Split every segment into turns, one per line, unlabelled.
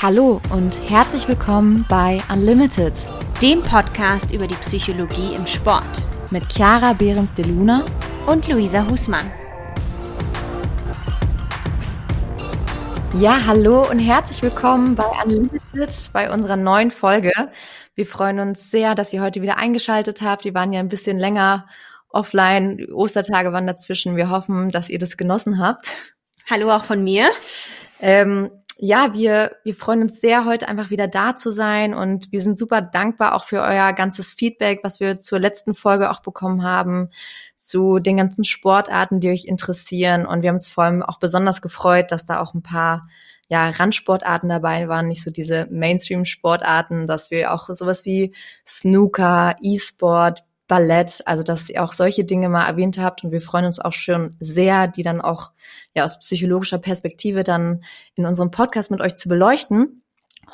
Hallo und herzlich willkommen bei Unlimited,
dem Podcast über die Psychologie im Sport
mit Chiara Behrens de Luna
und Luisa Husmann.
Ja, hallo und herzlich willkommen bei Unlimited, bei unserer neuen Folge. Wir freuen uns sehr, dass ihr heute wieder eingeschaltet habt. Wir waren ja ein bisschen länger offline. Ostertage waren dazwischen. Wir hoffen, dass ihr das genossen habt.
Hallo auch von mir.
Ähm, ja, wir, wir freuen uns sehr, heute einfach wieder da zu sein und wir sind super dankbar auch für euer ganzes Feedback, was wir zur letzten Folge auch bekommen haben, zu den ganzen Sportarten, die euch interessieren. Und wir haben uns vor allem auch besonders gefreut, dass da auch ein paar ja, Randsportarten dabei waren, nicht so diese Mainstream-Sportarten, dass wir auch sowas wie Snooker, E-Sport, Ballett, also dass ihr auch solche Dinge mal erwähnt habt und wir freuen uns auch schon sehr, die dann auch ja aus psychologischer Perspektive dann in unserem Podcast mit euch zu beleuchten.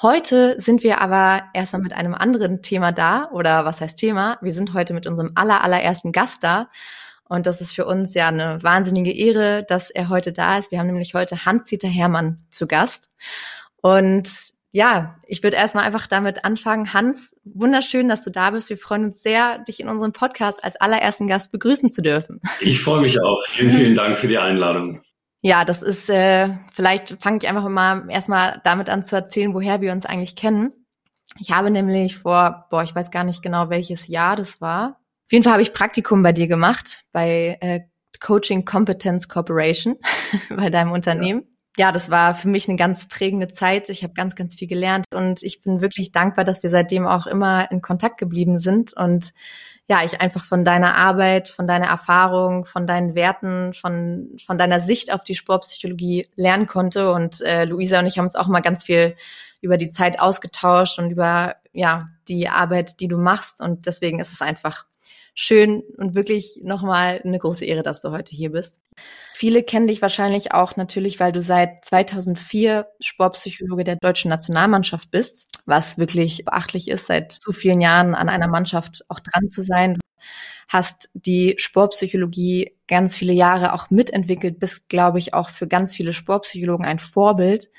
Heute sind wir aber erstmal mit einem anderen Thema da oder was heißt Thema? Wir sind heute mit unserem aller allerersten Gast da und das ist für uns ja eine wahnsinnige Ehre, dass er heute da ist. Wir haben nämlich heute Hans-Dieter Hermann zu Gast und ja, ich würde erstmal einfach damit anfangen. Hans, wunderschön, dass du da bist. Wir freuen uns sehr, dich in unserem Podcast als allerersten Gast begrüßen zu dürfen.
Ich freue mich auch. Vielen, vielen Dank für die Einladung.
Ja, das ist, äh, vielleicht fange ich einfach mal erstmal damit an zu erzählen, woher wir uns eigentlich kennen. Ich habe nämlich vor, boah, ich weiß gar nicht genau, welches Jahr das war. Auf jeden Fall habe ich Praktikum bei dir gemacht, bei äh, Coaching Competence Corporation, bei deinem Unternehmen. Ja ja, das war für mich eine ganz prägende Zeit. Ich habe ganz, ganz viel gelernt und ich bin wirklich dankbar, dass wir seitdem auch immer in Kontakt geblieben sind und ja, ich einfach von deiner Arbeit, von deiner Erfahrung, von deinen Werten, von, von deiner Sicht auf die Sportpsychologie lernen konnte. Und äh, Luisa und ich haben uns auch mal ganz viel über die Zeit ausgetauscht und über ja die Arbeit, die du machst. Und deswegen ist es einfach schön und wirklich nochmal eine große Ehre, dass du heute hier bist. Viele kennen dich wahrscheinlich auch natürlich, weil du seit 2004 Sportpsychologe der deutschen Nationalmannschaft bist, was wirklich beachtlich ist, seit so vielen Jahren an einer Mannschaft auch dran zu sein. Hast die Sportpsychologie ganz viele Jahre auch mitentwickelt, bist, glaube ich, auch für ganz viele Sportpsychologen ein Vorbild,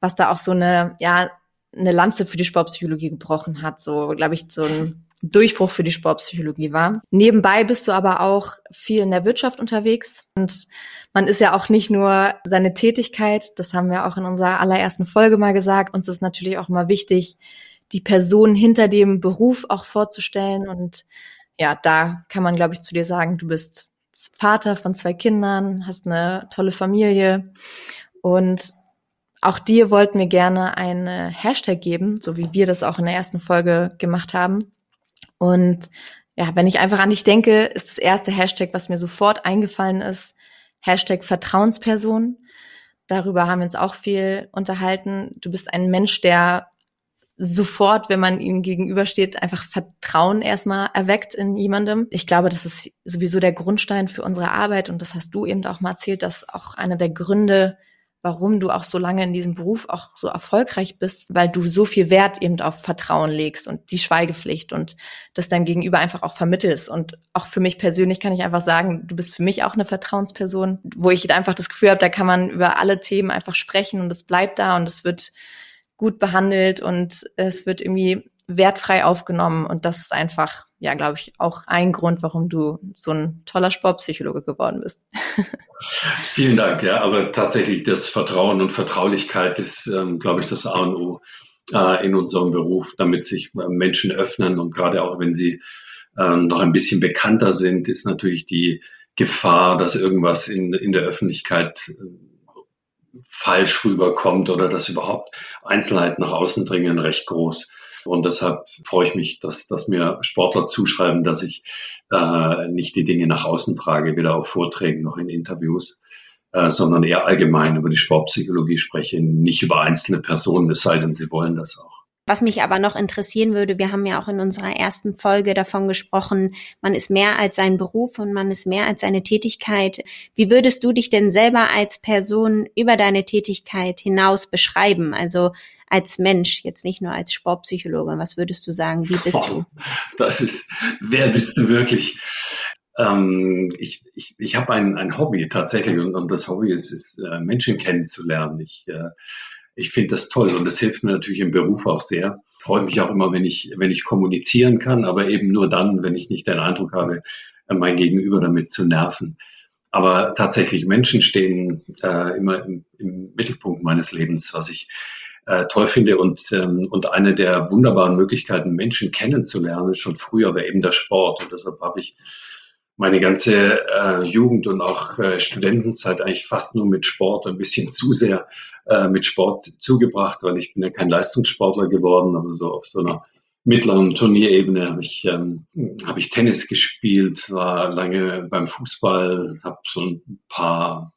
was da auch so eine, ja, eine Lanze für die Sportpsychologie gebrochen hat, so, glaube ich, so ein Durchbruch für die Sportpsychologie war. Nebenbei bist du aber auch viel in der Wirtschaft unterwegs und man ist ja auch nicht nur seine Tätigkeit, das haben wir auch in unserer allerersten Folge mal gesagt, uns ist natürlich auch immer wichtig, die Person hinter dem Beruf auch vorzustellen und ja, da kann man, glaube ich, zu dir sagen, du bist Vater von zwei Kindern, hast eine tolle Familie und auch dir wollten wir gerne eine Hashtag geben, so wie wir das auch in der ersten Folge gemacht haben. Und ja, wenn ich einfach an dich denke, ist das erste Hashtag, was mir sofort eingefallen ist, Hashtag Vertrauensperson. Darüber haben wir uns auch viel unterhalten. Du bist ein Mensch, der sofort, wenn man ihm gegenübersteht, einfach Vertrauen erstmal erweckt in jemandem. Ich glaube, das ist sowieso der Grundstein für unsere Arbeit und das hast du eben auch mal erzählt, dass auch einer der Gründe warum du auch so lange in diesem Beruf auch so erfolgreich bist, weil du so viel Wert eben auf Vertrauen legst und die Schweigepflicht und das dein Gegenüber einfach auch vermittelst. Und auch für mich persönlich kann ich einfach sagen, du bist für mich auch eine Vertrauensperson, wo ich einfach das Gefühl habe, da kann man über alle Themen einfach sprechen und es bleibt da und es wird gut behandelt und es wird irgendwie wertfrei aufgenommen. Und das ist einfach, ja, glaube ich, auch ein Grund, warum du so ein toller Sportpsychologe geworden bist.
Vielen Dank, ja. Aber tatsächlich das Vertrauen und Vertraulichkeit ist, ähm, glaube ich, das A und O äh, in unserem Beruf, damit sich äh, Menschen öffnen. Und gerade auch wenn sie äh, noch ein bisschen bekannter sind, ist natürlich die Gefahr, dass irgendwas in, in der Öffentlichkeit äh, falsch rüberkommt oder dass überhaupt Einzelheiten nach außen dringen, recht groß. Und deshalb freue ich mich, dass, dass mir Sportler zuschreiben, dass ich äh, nicht die Dinge nach außen trage, weder auf Vorträgen noch in Interviews, äh, sondern eher allgemein über die Sportpsychologie spreche, nicht über einzelne Personen, es sei denn, sie wollen das auch.
Was mich aber noch interessieren würde, wir haben ja auch in unserer ersten Folge davon gesprochen, man ist mehr als sein Beruf und man ist mehr als seine Tätigkeit. Wie würdest du dich denn selber als Person über deine Tätigkeit hinaus beschreiben? Also als Mensch, jetzt nicht nur als Sportpsychologe. Was würdest du sagen? Wie bist du?
Das ist, wer bist du wirklich? Ähm, ich ich, ich habe ein, ein Hobby tatsächlich und, und das Hobby ist, ist äh, Menschen kennenzulernen. Ich äh,
ich finde das toll und das hilft mir natürlich im Beruf auch sehr. Freut mich auch immer, wenn ich, wenn ich kommunizieren kann, aber eben nur dann, wenn ich nicht den Eindruck habe, mein Gegenüber damit zu nerven. Aber tatsächlich, Menschen stehen äh, immer im, im, Mittelpunkt meines Lebens, was ich äh, toll finde. Und, ähm, und eine der wunderbaren Möglichkeiten, Menschen kennenzulernen, schon früher war eben der Sport. Und deshalb habe ich meine ganze äh, Jugend und auch äh, Studentenzeit eigentlich fast nur mit Sport, ein bisschen zu sehr äh, mit Sport zugebracht, weil ich bin ja kein Leistungssportler geworden, aber so auf so einer mittleren Turnierebene habe ich, ähm, hab ich Tennis gespielt, war lange beim Fußball, habe so ein paar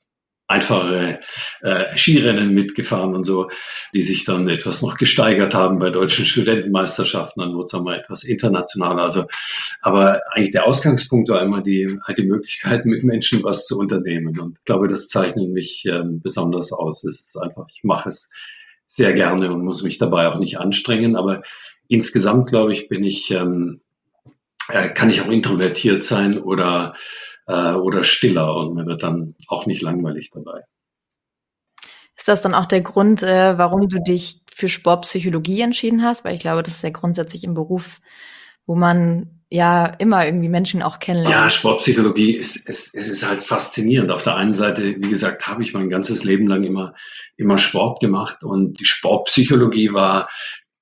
einfache äh, Skirennen mitgefahren und so, die sich dann etwas noch gesteigert haben bei deutschen Studentenmeisterschaften. Dann wurde es einmal etwas internationaler. Also, aber eigentlich der Ausgangspunkt war immer die, die Möglichkeit, mit Menschen was zu unternehmen. Und ich glaube, das zeichnet mich ähm, besonders aus. Es ist einfach, ich mache es sehr gerne und muss mich dabei auch nicht anstrengen. Aber insgesamt, glaube ich, bin ich, ähm, äh, kann ich auch introvertiert sein oder äh, oder stiller und mir wird dann auch nicht langweilig dabei.
Ist das dann auch der Grund, äh, warum du dich für Sportpsychologie entschieden hast? Weil ich glaube, das ist ja grundsätzlich im Beruf, wo man ja immer irgendwie Menschen auch kennenlernt.
Ja, Sportpsychologie ist, es, es ist halt faszinierend. Auf der einen Seite, wie gesagt, habe ich mein ganzes Leben lang immer, immer Sport gemacht und die Sportpsychologie war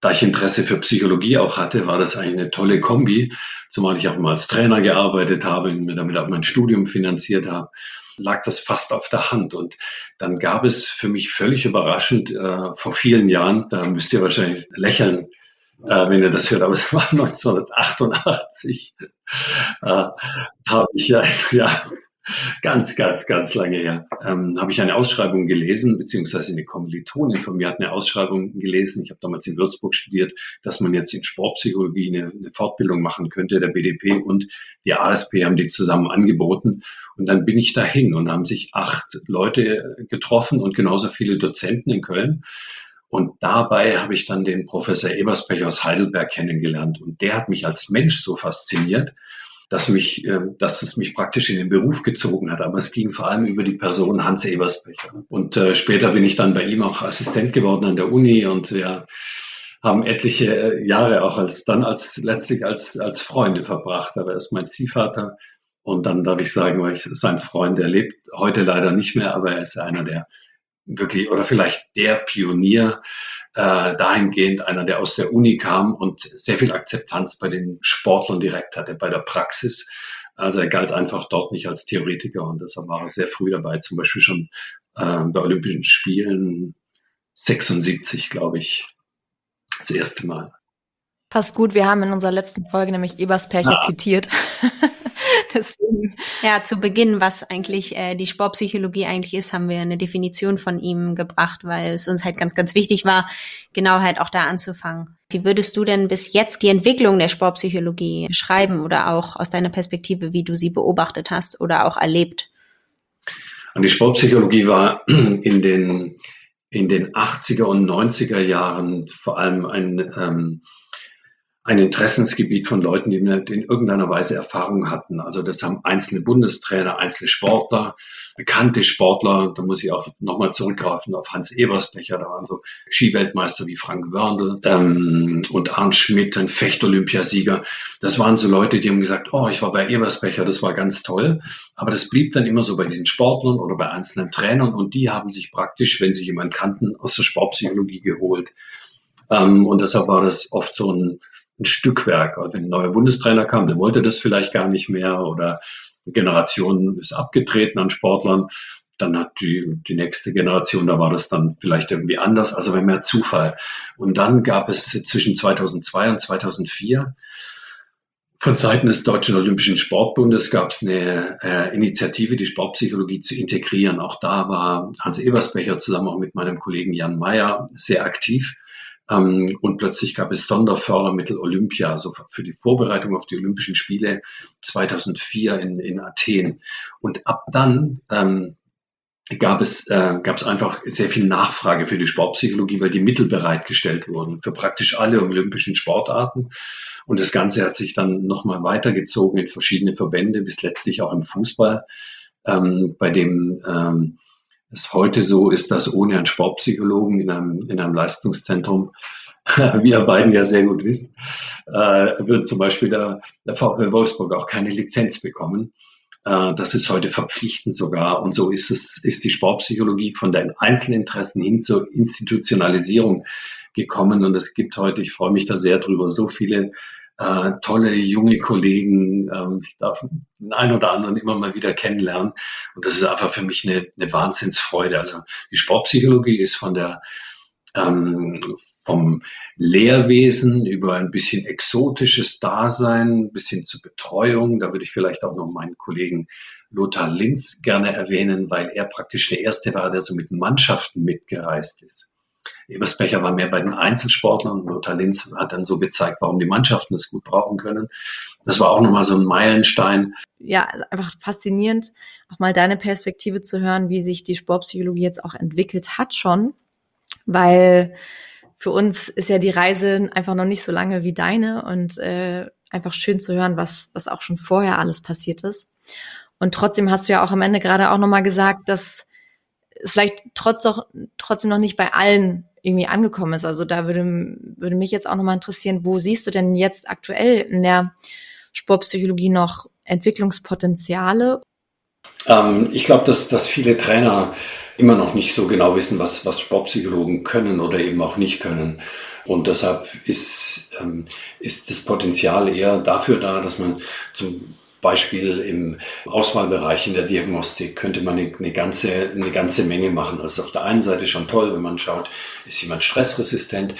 da ich Interesse für Psychologie auch hatte, war das eigentlich eine tolle Kombi, zumal ich auch mal als Trainer gearbeitet habe und mir damit auch mein Studium finanziert habe, lag das fast auf der Hand. Und dann gab es für mich völlig überraschend äh, vor vielen Jahren, da müsst ihr wahrscheinlich lächeln, äh, wenn ihr das hört, aber es war 1988, äh, habe ich ja, ja ganz, ganz, ganz lange her, ähm, habe ich eine Ausschreibung gelesen, beziehungsweise eine Kommilitonin von mir hat eine Ausschreibung gelesen. Ich habe damals in Würzburg studiert, dass man jetzt in Sportpsychologie eine, eine Fortbildung machen könnte. Der BDP und die ASP haben die zusammen angeboten. Und dann bin ich dahin und haben sich acht Leute getroffen und genauso viele Dozenten in Köln. Und dabei habe ich dann den Professor Eberspecher aus Heidelberg kennengelernt. Und der hat mich als Mensch so fasziniert, dass mich, äh, dass es mich praktisch in den Beruf gezogen hat. Aber es ging vor allem über die Person Hans Ebersbecher. Und äh, später bin ich dann bei ihm auch Assistent geworden an der Uni und wir haben etliche äh, Jahre auch als dann als letztlich als als Freunde verbracht. Aber er ist mein Ziehvater und dann darf ich sagen, weil ich sein Freund, der lebt heute leider nicht mehr, aber er ist einer der wirklich oder vielleicht der Pionier äh, dahingehend, einer, der aus der Uni kam und sehr viel Akzeptanz bei den Sportlern direkt hatte, bei der Praxis. Also er galt einfach dort nicht als Theoretiker und deshalb war er sehr früh dabei, zum Beispiel schon äh, bei Olympischen Spielen 76, glaube ich, das erste Mal.
Passt gut, wir haben in unserer letzten Folge nämlich Eberspercher ah. zitiert.
Deswegen. Ja, zu Beginn, was eigentlich äh, die Sportpsychologie eigentlich ist, haben wir eine Definition von ihm gebracht, weil es uns halt ganz, ganz wichtig war, genau halt auch da anzufangen. Wie würdest du denn bis jetzt die Entwicklung der Sportpsychologie beschreiben oder auch aus deiner Perspektive, wie du sie beobachtet hast oder auch erlebt?
Und die Sportpsychologie war in den, in den 80er und 90er Jahren vor allem ein, ähm, ein Interessensgebiet von Leuten, die in irgendeiner Weise Erfahrung hatten. Also das haben einzelne Bundestrainer, einzelne Sportler, bekannte Sportler. Da muss ich auch nochmal zurückgreifen auf Hans Ebersbecher. Da waren so Skiweltmeister wie Frank Wörndl ähm, und Arndt Schmidt, ein Fechtolympiasieger. Das waren so Leute, die haben gesagt, oh, ich war bei Ebersbecher, das war ganz toll. Aber das blieb dann immer so bei diesen Sportlern oder bei einzelnen Trainern und die haben sich praktisch, wenn sie jemanden kannten, aus der Sportpsychologie geholt. Ähm, und deshalb war das oft so ein ein Stückwerk. Also wenn ein neuer Bundestrainer kam, der wollte das vielleicht gar nicht mehr oder eine Generation ist abgetreten an Sportlern. Dann hat die, die nächste Generation, da war das dann vielleicht irgendwie anders, also wenn mehr Zufall. Und dann gab es zwischen 2002 und 2004 von Seiten des Deutschen Olympischen Sportbundes gab es eine äh, Initiative, die Sportpsychologie zu integrieren. Auch da war Hans Ebersbecher zusammen auch mit meinem Kollegen Jan Mayer sehr aktiv. Ähm, und plötzlich gab es Sonderfördermittel Olympia, also für die Vorbereitung auf die Olympischen Spiele 2004 in, in Athen. Und ab dann ähm, gab es, äh, gab es einfach sehr viel Nachfrage für die Sportpsychologie, weil die Mittel bereitgestellt wurden für praktisch alle olympischen Sportarten. Und das Ganze hat sich dann nochmal weitergezogen in verschiedene Verbände, bis letztlich auch im Fußball, ähm, bei dem ähm,
es heute so ist, dass ohne einen Sportpsychologen in einem, in einem Leistungszentrum, wie ihr beiden ja sehr gut wisst, äh, wird zum Beispiel der, der VfL Wolfsburg auch keine Lizenz bekommen. Äh, das ist heute verpflichtend sogar. Und so ist es, ist die Sportpsychologie von den Einzelinteressen hin zur Institutionalisierung gekommen. Und es gibt heute, ich freue mich da sehr drüber, so viele äh, tolle junge Kollegen. Ähm, ich darf den einen oder anderen immer mal wieder kennenlernen. Und das ist einfach für mich eine, eine Wahnsinnsfreude. Also die Sportpsychologie ist von der ähm, vom Lehrwesen über ein bisschen exotisches Dasein bis hin zur Betreuung. Da würde ich vielleicht auch noch meinen Kollegen Lothar Linz gerne erwähnen, weil er praktisch der Erste war, der so mit Mannschaften mitgereist ist. Ebersbecher war mehr bei den Einzelsportlern und Lothar Linz hat dann so gezeigt, warum die Mannschaften es gut brauchen können. Das war auch nochmal so ein Meilenstein.
Ja, einfach faszinierend, auch mal deine Perspektive zu hören, wie sich die Sportpsychologie jetzt auch entwickelt hat schon, weil für uns ist ja die Reise einfach noch nicht so lange wie deine und äh, einfach schön zu hören, was, was auch schon vorher alles passiert ist. Und trotzdem hast du ja auch am Ende gerade auch nochmal gesagt, dass es vielleicht trotz auch, trotzdem noch nicht bei allen irgendwie angekommen ist. Also da würde, würde mich jetzt auch nochmal interessieren, wo siehst du denn jetzt aktuell in der Sportpsychologie noch Entwicklungspotenziale?
Ähm, ich glaube, dass, dass viele Trainer immer noch nicht so genau wissen, was, was Sportpsychologen können oder eben auch nicht können. Und deshalb ist, ähm, ist das Potenzial eher dafür da, dass man zum Beispiel im Auswahlbereich in der Diagnostik könnte man eine, ganze, eine ganze Menge machen. Das ist auf der einen Seite schon toll, wenn man schaut, ist jemand stressresistent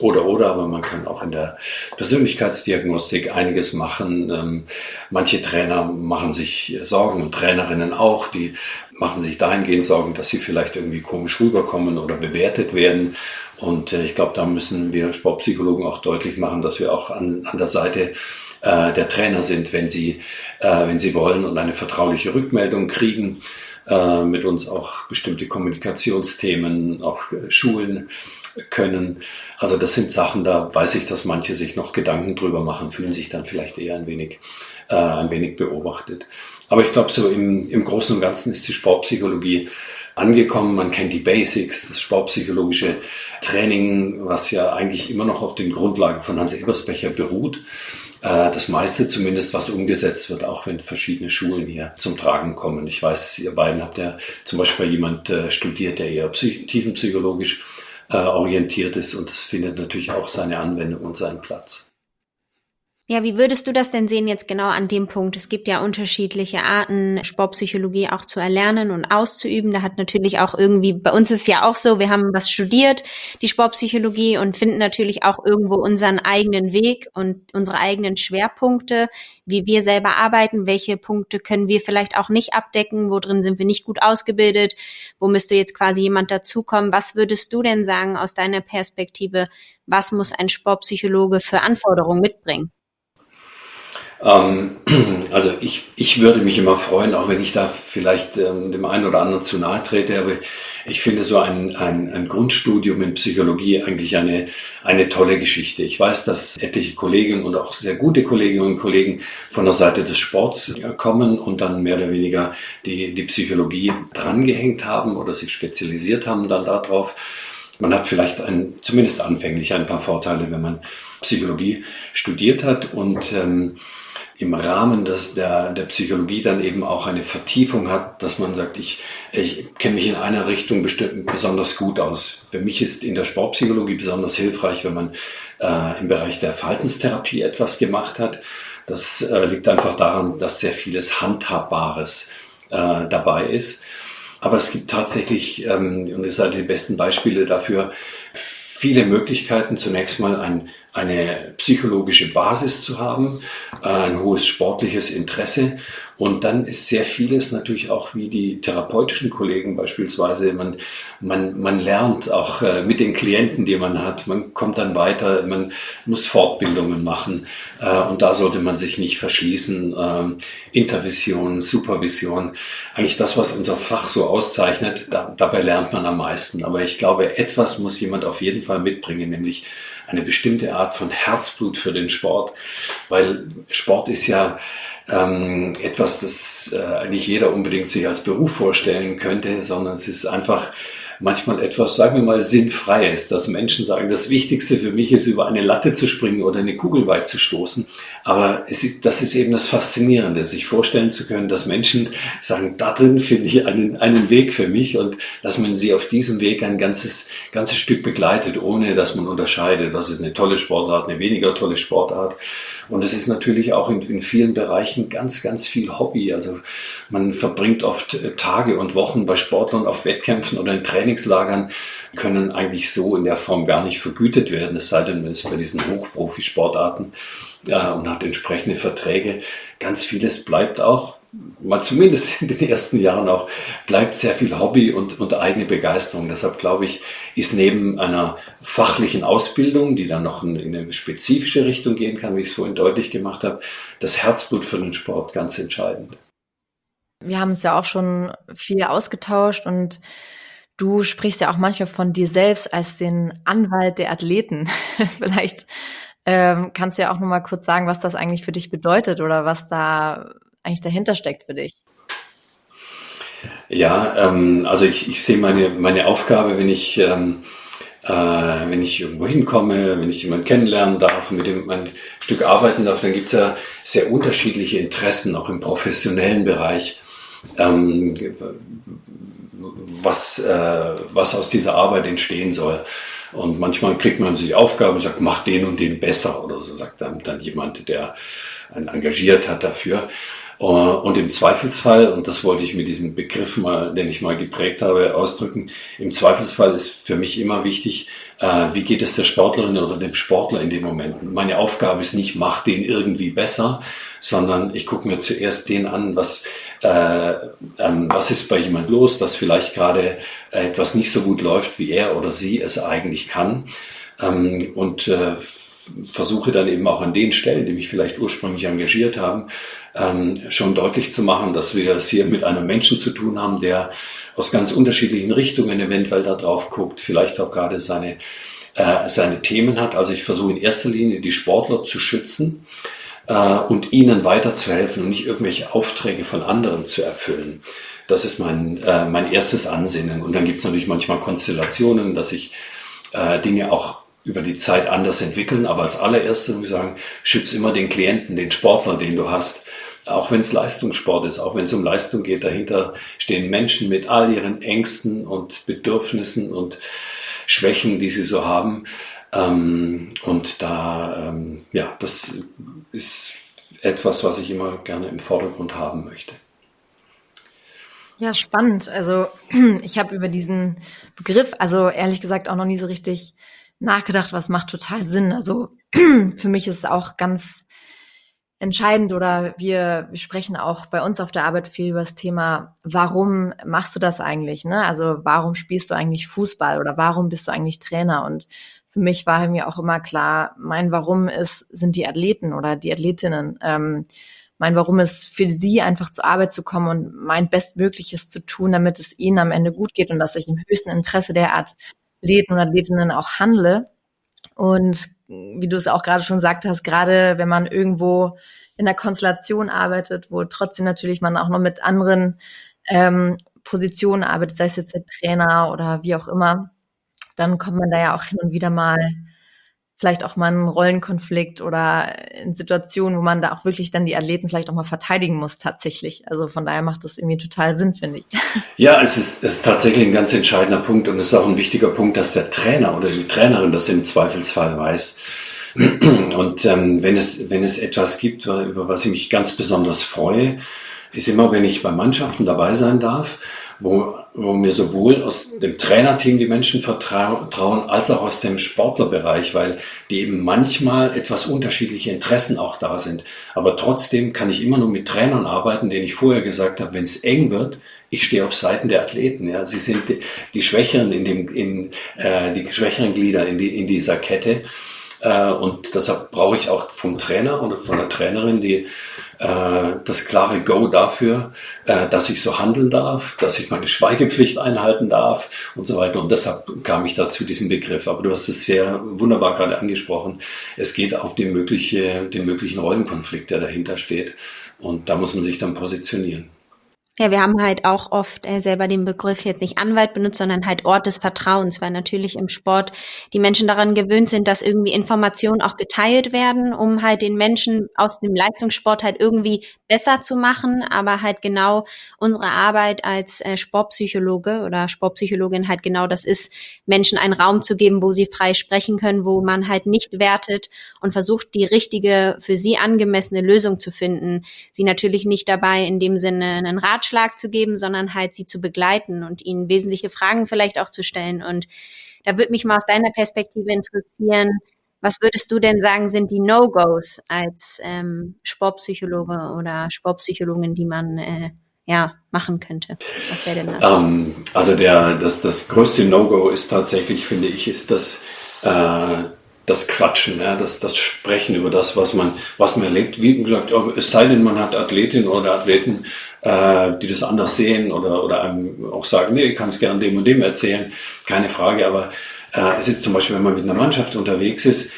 oder oder, aber man kann auch in der Persönlichkeitsdiagnostik einiges machen. Ähm, manche Trainer machen sich Sorgen und Trainerinnen auch, die machen sich dahingehend Sorgen, dass sie vielleicht irgendwie komisch rüberkommen oder bewertet werden. Und äh, ich glaube, da müssen wir Sportpsychologen auch deutlich machen, dass wir auch an, an der Seite äh, der Trainer sind, wenn sie, äh, wenn sie wollen und eine vertrauliche Rückmeldung kriegen, äh, mit uns auch bestimmte Kommunikationsthemen, auch äh, schulen können. Also das sind Sachen, da weiß ich, dass manche sich noch Gedanken drüber machen, fühlen sich dann vielleicht eher ein wenig, äh, ein wenig beobachtet. Aber ich glaube, so im, im Großen und Ganzen ist die Sportpsychologie angekommen. Man kennt die Basics, das sportpsychologische Training, was ja eigentlich immer noch auf den Grundlagen von Hans Ebersbecher beruht. Äh, das meiste zumindest, was umgesetzt wird, auch wenn verschiedene Schulen hier zum Tragen kommen. Ich weiß, ihr beiden habt ja zum Beispiel jemand äh, studiert, der eher psych tiefenpsychologisch äh, orientiert ist und das findet natürlich auch seine Anwendung und seinen Platz.
Ja, wie würdest du das denn sehen jetzt genau an dem Punkt? Es gibt ja unterschiedliche Arten, Sportpsychologie auch zu erlernen und auszuüben. Da hat natürlich auch irgendwie, bei uns ist ja auch so, wir haben was studiert, die Sportpsychologie und finden natürlich auch irgendwo unseren eigenen Weg und unsere eigenen Schwerpunkte, wie wir selber arbeiten, welche Punkte können wir vielleicht auch nicht abdecken, wo drin sind wir nicht gut ausgebildet, wo müsste jetzt quasi jemand dazukommen. Was würdest du denn sagen aus deiner Perspektive, was muss ein Sportpsychologe für Anforderungen mitbringen?
Ähm, also ich, ich würde mich immer freuen, auch wenn ich da vielleicht ähm, dem einen oder anderen zu nahe trete, aber ich finde so ein, ein, ein Grundstudium in Psychologie eigentlich eine, eine tolle Geschichte. Ich weiß, dass etliche Kolleginnen und auch sehr gute Kolleginnen und Kollegen von der Seite des Sports kommen und dann mehr oder weniger die, die Psychologie drangehängt haben oder sich spezialisiert haben dann darauf. Man hat vielleicht ein, zumindest anfänglich ein paar Vorteile, wenn man Psychologie studiert hat und ähm, im Rahmen des, der, der Psychologie dann eben auch eine Vertiefung hat, dass man sagt, ich, ich kenne mich in einer Richtung bestimmt besonders gut aus. Für mich ist in der Sportpsychologie besonders hilfreich, wenn man äh, im Bereich der Verhaltenstherapie etwas gemacht hat. Das äh, liegt einfach daran, dass sehr vieles Handhabbares äh, dabei ist. Aber es gibt tatsächlich, ähm, und ihr seid die besten Beispiele dafür, viele Möglichkeiten, zunächst mal ein, eine psychologische Basis zu haben, äh, ein hohes sportliches Interesse und dann ist sehr vieles natürlich auch wie die therapeutischen Kollegen beispielsweise. Man, man, man lernt auch äh, mit den Klienten, die man hat. Man kommt dann weiter. Man muss Fortbildungen machen. Äh, und da sollte man sich nicht verschließen. Ähm, Intervision, Supervision. Eigentlich das, was unser Fach so auszeichnet, da, dabei lernt man am meisten. Aber ich glaube, etwas muss jemand auf jeden Fall mitbringen, nämlich eine bestimmte Art von Herzblut für den Sport, weil Sport ist ja ähm, etwas, das äh, nicht jeder unbedingt sich als Beruf vorstellen könnte, sondern es ist einfach manchmal etwas, sagen wir mal, sinnfreies, dass Menschen sagen, das Wichtigste für mich ist, über eine Latte zu springen oder eine Kugel weit zu stoßen. Aber es das ist eben das Faszinierende, sich vorstellen zu können, dass Menschen sagen, da drin finde ich einen, einen Weg für mich und dass man sie auf diesem Weg ein ganzes, ganzes Stück begleitet, ohne dass man unterscheidet, was ist eine tolle Sportart, eine weniger tolle Sportart. Und es ist natürlich auch in, in vielen Bereichen ganz, ganz viel Hobby. Also man verbringt oft äh, Tage und Wochen bei Sportlern auf Wettkämpfen oder in Trainingslagern, können eigentlich so in der Form gar nicht vergütet werden, es sei denn, es bei diesen Hochprofisportarten äh, und hat entsprechende Verträge. Ganz vieles bleibt auch mal zumindest in den ersten Jahren auch, bleibt sehr viel Hobby und, und eigene Begeisterung. Deshalb glaube ich, ist neben einer fachlichen Ausbildung, die dann noch in, in eine spezifische Richtung gehen kann, wie ich es vorhin deutlich gemacht habe, das Herzblut für den Sport ganz entscheidend.
Wir haben es ja auch schon viel ausgetauscht und du sprichst ja auch manchmal von dir selbst als den Anwalt der Athleten. Vielleicht ähm, kannst du ja auch noch mal kurz sagen, was das eigentlich für dich bedeutet oder was da eigentlich dahinter steckt für dich?
Ja, ähm, also ich, ich sehe meine, meine Aufgabe, wenn ich, ähm, äh, wenn ich irgendwo hinkomme, wenn ich jemanden kennenlernen darf und mit dem ein Stück arbeiten darf, dann gibt es ja sehr unterschiedliche Interessen, auch im professionellen Bereich, ähm, was, äh, was aus dieser Arbeit entstehen soll. Und manchmal kriegt man sich Aufgaben und sagt, mach den und den besser oder so, sagt dann, dann jemand, der einen engagiert hat dafür. Äh, und im Zweifelsfall, und das wollte ich mit diesem Begriff mal, den ich mal geprägt habe, ausdrücken, im Zweifelsfall ist für mich immer wichtig, äh, wie geht es der Sportlerin oder dem Sportler in dem Moment. Meine Aufgabe ist nicht, mach den irgendwie besser, sondern ich gucke mir zuerst den an, was, äh, ähm, was ist bei jemand los, dass vielleicht gerade etwas nicht so gut läuft, wie er oder sie es eigentlich kann. Ähm, und äh, versuche dann eben auch an den Stellen, die mich vielleicht ursprünglich engagiert haben, ähm, schon deutlich zu machen, dass wir es hier mit einem Menschen zu tun haben, der aus ganz unterschiedlichen Richtungen eventuell da drauf guckt, vielleicht auch gerade seine, äh, seine Themen hat. Also ich versuche in erster Linie die Sportler zu schützen äh, und ihnen weiterzuhelfen und nicht irgendwelche Aufträge von anderen zu erfüllen. Das ist mein, äh, mein erstes Ansinnen. Und dann gibt es natürlich manchmal Konstellationen, dass ich äh, Dinge auch über die Zeit anders entwickeln. Aber als allererstes muss ich sagen, schütze immer den Klienten, den Sportler, den du hast. Auch wenn es Leistungssport ist, auch wenn es um Leistung geht, dahinter stehen Menschen mit all ihren Ängsten und Bedürfnissen und Schwächen, die sie so haben. Ähm, und da, ähm, ja, das ist etwas, was ich immer gerne im Vordergrund haben möchte.
Ja, spannend. Also ich habe über diesen Begriff, also ehrlich gesagt auch noch nie so richtig nachgedacht, was macht total Sinn. Also für mich ist es auch ganz entscheidend oder wir, wir sprechen auch bei uns auf der Arbeit viel über das Thema, warum machst du das eigentlich? Ne? Also warum spielst du eigentlich Fußball oder warum bist du eigentlich Trainer? Und für mich war mir auch immer klar, mein Warum ist, sind die Athleten oder die Athletinnen. Ähm, mein Warum ist für sie einfach zur Arbeit zu kommen und mein Bestmögliches zu tun, damit es ihnen am Ende gut geht und dass ich im höchsten Interesse der Athleten und Athletinnen auch handle. Und wie du es auch gerade schon gesagt hast, gerade wenn man irgendwo in der Konstellation arbeitet, wo trotzdem natürlich man auch noch mit anderen ähm, Positionen arbeitet, sei es jetzt der Trainer oder wie auch immer, dann kommt man da ja auch hin und wieder mal vielleicht auch mal einen Rollenkonflikt oder in Situationen, wo man da auch wirklich dann die Athleten vielleicht auch mal verteidigen muss tatsächlich. Also von daher macht das irgendwie total Sinn, finde ich.
Ja, es ist, es ist tatsächlich ein ganz entscheidender Punkt und es ist auch ein wichtiger Punkt, dass der Trainer oder die Trainerin das im Zweifelsfall weiß. Und ähm, wenn, es, wenn es etwas gibt, über was ich mich ganz besonders freue, ist immer, wenn ich bei Mannschaften dabei sein darf wo, wo mir sowohl aus dem Trainerteam die Menschen vertrauen, als auch aus dem Sportlerbereich, weil die eben manchmal etwas unterschiedliche Interessen auch da sind. Aber trotzdem kann ich immer nur mit Trainern arbeiten, denen ich vorher gesagt habe, wenn es eng wird, ich stehe auf Seiten der Athleten. Ja, sie sind die, die Schwächeren in dem, in äh, die schwächeren Glieder in, die, in dieser Kette. Äh, und deshalb brauche ich auch vom Trainer oder von der Trainerin die, äh, das klare Go dafür, äh, dass ich so handeln darf, dass ich meine Schweigepflicht einhalten darf und so weiter. Und deshalb kam ich da zu diesem Begriff. Aber du hast es sehr wunderbar gerade angesprochen. Es geht auch die mögliche, den möglichen Rollenkonflikt, der dahinter steht. Und da muss man sich dann positionieren.
Ja, wir haben halt auch oft äh, selber den Begriff jetzt nicht Anwalt benutzt, sondern halt Ort des Vertrauens, weil natürlich im Sport die Menschen daran gewöhnt sind, dass irgendwie Informationen auch geteilt werden, um halt den Menschen aus dem Leistungssport halt irgendwie besser zu machen, aber halt genau unsere Arbeit als äh, Sportpsychologe oder Sportpsychologin halt genau das ist, Menschen einen Raum zu geben, wo sie frei sprechen können, wo man halt nicht wertet und versucht, die richtige, für sie angemessene Lösung zu finden. Sie natürlich nicht dabei in dem Sinne einen Ratschlag Ratschlag zu geben, sondern halt sie zu begleiten und ihnen wesentliche Fragen vielleicht auch zu stellen. Und da würde mich mal aus deiner Perspektive interessieren, was würdest du denn sagen, sind die No-Gos als ähm, Sportpsychologe oder Sportpsychologin, die man äh, ja machen könnte? Was wäre denn das?
Ähm, also der, das, das größte No-Go ist tatsächlich, finde ich, ist das äh, das Quatschen, ja, das, das Sprechen über das, was man, was man erlebt. Wie gesagt, es sei denn, man hat Athletinnen oder Athleten, äh, die das anders sehen oder, oder einem auch sagen, nee, ich kann es gerne dem und dem erzählen, keine Frage. Aber äh, es ist zum Beispiel, wenn man mit einer Mannschaft unterwegs ist,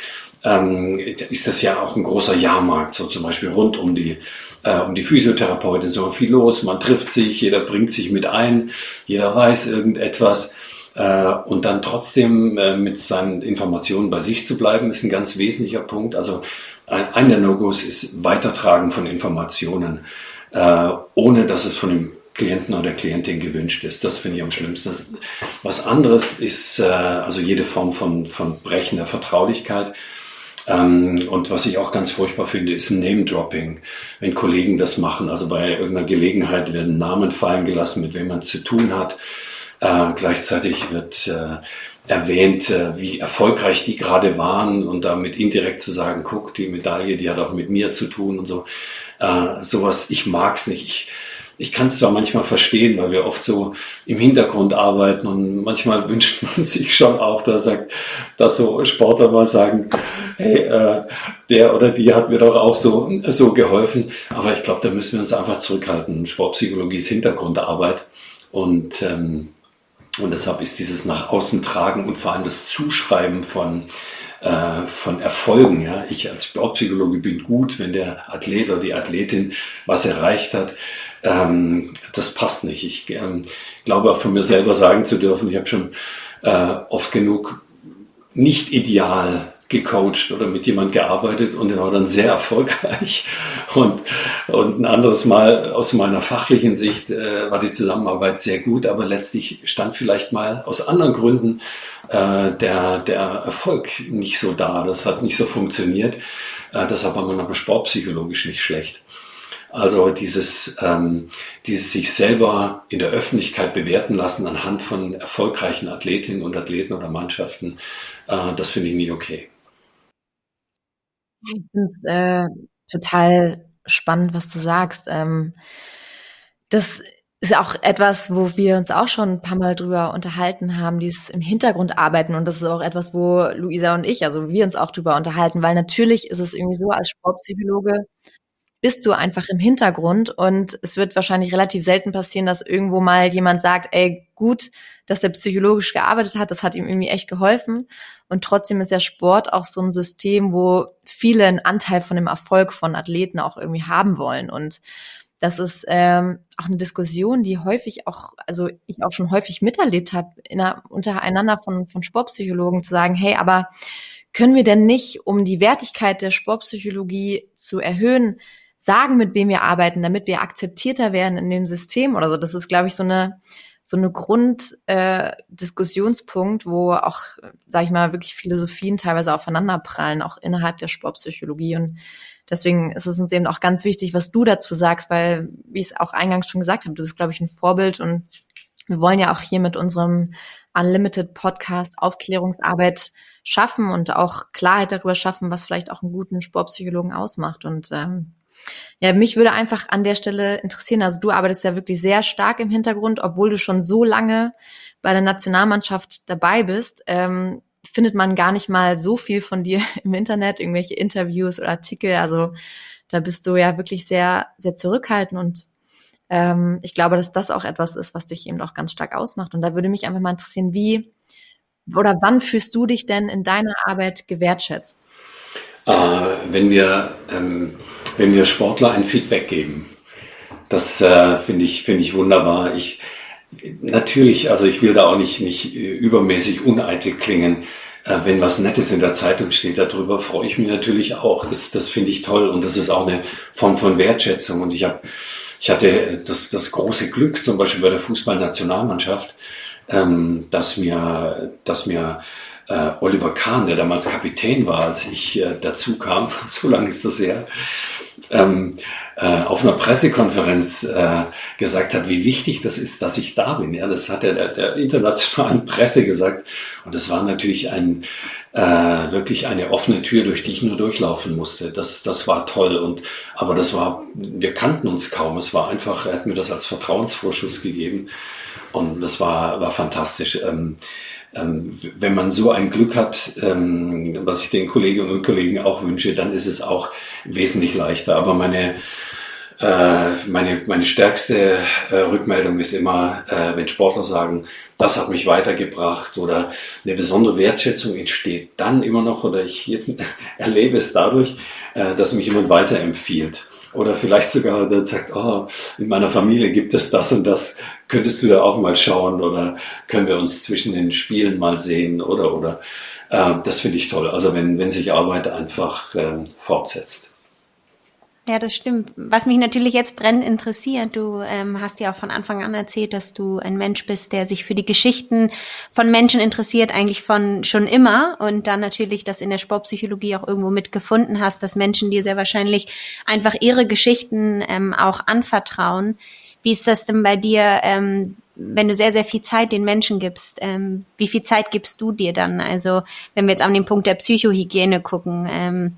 ähm, ist das ja auch ein großer Jahrmarkt, so zum Beispiel rund um die, äh, um die Physiotherapeutin, so viel los, man trifft sich, jeder bringt sich mit ein, jeder weiß irgendetwas. Äh, und dann trotzdem äh, mit seinen Informationen bei sich zu bleiben, ist ein ganz wesentlicher Punkt. Also ein, ein der No-Gos ist Weitertragen von Informationen, äh, ohne dass es von dem Klienten oder der Klientin gewünscht ist. Das finde ich am schlimmsten. Das, was anderes ist also jede Form von, von Brechen der Vertraulichkeit. Ähm, und was ich auch ganz furchtbar finde, ist Name-Dropping. Wenn Kollegen das machen, also bei irgendeiner Gelegenheit werden Namen fallen gelassen, mit wem man zu tun hat. Äh, gleichzeitig wird äh, erwähnt, äh, wie erfolgreich die gerade waren und damit indirekt zu sagen, guck, die Medaille, die hat auch mit mir zu tun und so. Äh, sowas, ich mag's nicht. Ich, ich kann es zwar manchmal verstehen, weil wir oft so im Hintergrund arbeiten und manchmal wünscht man sich schon auch, dass, sagt, dass so Sportler mal sagen, hey, äh, der oder die hat mir doch auch so, so geholfen. Aber ich glaube, da müssen wir uns einfach zurückhalten. Sportpsychologie ist Hintergrundarbeit und ähm, und deshalb ist dieses nach außen tragen und vor allem das Zuschreiben von, äh, von Erfolgen. Ja. Ich als Sportpsychologe bin gut, wenn der Athlet oder die Athletin was erreicht hat. Ähm, das passt nicht. Ich ähm, glaube auch von mir selber sagen zu dürfen, ich habe schon äh, oft genug nicht ideal gecoacht oder mit jemand gearbeitet und der war dann sehr erfolgreich. Und, und ein anderes Mal aus meiner fachlichen Sicht äh, war die Zusammenarbeit sehr gut, aber letztlich stand vielleicht mal aus anderen Gründen äh, der, der Erfolg nicht so da. Das hat nicht so funktioniert. Äh, deshalb war man aber sportpsychologisch nicht schlecht. Also dieses, ähm, dieses sich selber in der Öffentlichkeit bewerten lassen anhand von erfolgreichen Athletinnen und Athleten oder Mannschaften, äh, das finde ich nicht okay.
Ich finde es äh, total spannend, was du sagst. Ähm, das ist auch etwas, wo wir uns auch schon ein paar Mal drüber unterhalten haben, dieses im Hintergrund arbeiten. Und das ist auch etwas, wo Luisa und ich, also wir uns auch drüber unterhalten, weil natürlich ist es irgendwie so, als Sportpsychologe bist du einfach im Hintergrund und es wird wahrscheinlich relativ selten passieren, dass irgendwo mal jemand sagt, ey, gut, dass er psychologisch gearbeitet hat, das hat ihm irgendwie echt geholfen. Und trotzdem ist ja Sport auch so ein System, wo viele einen Anteil von dem Erfolg von Athleten auch irgendwie haben wollen. Und das ist ähm, auch eine Diskussion, die häufig auch, also ich auch schon häufig miterlebt habe, untereinander von, von Sportpsychologen zu sagen, hey, aber können wir denn nicht, um die Wertigkeit der Sportpsychologie zu erhöhen, sagen, mit wem wir arbeiten, damit wir akzeptierter werden in dem System oder so. Das ist, glaube ich, so eine so eine Grunddiskussionspunkt, äh, wo auch, sage ich mal, wirklich Philosophien teilweise aufeinanderprallen, auch innerhalb der Sportpsychologie. Und deswegen ist es uns eben auch ganz wichtig, was du dazu sagst, weil, wie ich es auch eingangs schon gesagt habe, du bist, glaube ich, ein Vorbild und wir wollen ja auch hier mit unserem Unlimited Podcast Aufklärungsarbeit schaffen und auch Klarheit darüber schaffen, was vielleicht auch einen guten Sportpsychologen ausmacht. Und ähm, ja, mich würde einfach an der Stelle interessieren, also du arbeitest ja wirklich sehr stark im Hintergrund, obwohl du schon so lange bei der Nationalmannschaft dabei bist. Ähm, findet man gar nicht mal so viel von dir im Internet, irgendwelche Interviews oder Artikel. Also da bist du ja wirklich sehr, sehr zurückhaltend und ähm, ich glaube, dass das auch etwas ist, was dich eben auch ganz stark ausmacht. Und da würde mich einfach mal interessieren, wie oder wann fühlst du dich denn in deiner Arbeit gewertschätzt?
Äh, wenn wir, ähm, wenn wir Sportler ein Feedback geben, das äh, finde ich, finde ich wunderbar. Ich, natürlich, also ich will da auch nicht, nicht übermäßig uneitel klingen. Äh, wenn was Nettes in der Zeitung steht, darüber freue ich mich natürlich auch. Das, das finde ich toll und das ist auch eine Form von Wertschätzung. Und ich habe, ich hatte das, das große Glück, zum Beispiel bei der Fußballnationalmannschaft, ähm, dass mir, dass mir äh, Oliver Kahn, der damals Kapitän war, als ich äh, dazu kam, so lange ist das her, ähm, äh, auf einer Pressekonferenz äh, gesagt hat, wie wichtig das ist, dass ich da bin. Ja, das hat er der, der internationalen Presse gesagt. Und das war natürlich ein äh, wirklich eine offene Tür, durch die ich nur durchlaufen musste. Das, das war toll. Und aber das war, wir kannten uns kaum. Es war einfach, er hat mir das als Vertrauensvorschuss gegeben. Und das war, war fantastisch. Ähm, ähm, wenn man so ein Glück hat, ähm, was ich den Kolleginnen und Kollegen auch wünsche, dann ist es auch wesentlich leichter. Aber meine, äh, meine, meine stärkste äh, Rückmeldung ist immer, äh, wenn Sportler sagen, das hat mich weitergebracht oder eine besondere Wertschätzung entsteht dann immer noch oder ich erlebe es dadurch, äh, dass mich jemand weiterempfiehlt. Oder vielleicht sogar dann sagt, oh, in meiner Familie gibt es das und das, könntest du da auch mal schauen oder können wir uns zwischen den Spielen mal sehen oder oder. Äh, das finde ich toll. Also wenn, wenn sich Arbeit einfach äh, fortsetzt.
Ja, das stimmt. Was mich natürlich jetzt brennend interessiert, du ähm, hast ja auch von Anfang an erzählt, dass du ein Mensch bist, der sich für die Geschichten von Menschen interessiert, eigentlich von schon immer und dann natürlich das in der Sportpsychologie auch irgendwo mitgefunden hast, dass Menschen dir sehr wahrscheinlich einfach ihre Geschichten ähm, auch anvertrauen. Wie ist das denn bei dir, ähm, wenn du sehr, sehr viel Zeit den Menschen gibst? Ähm, wie viel Zeit gibst du dir dann? Also wenn wir jetzt an den Punkt der Psychohygiene gucken, ähm,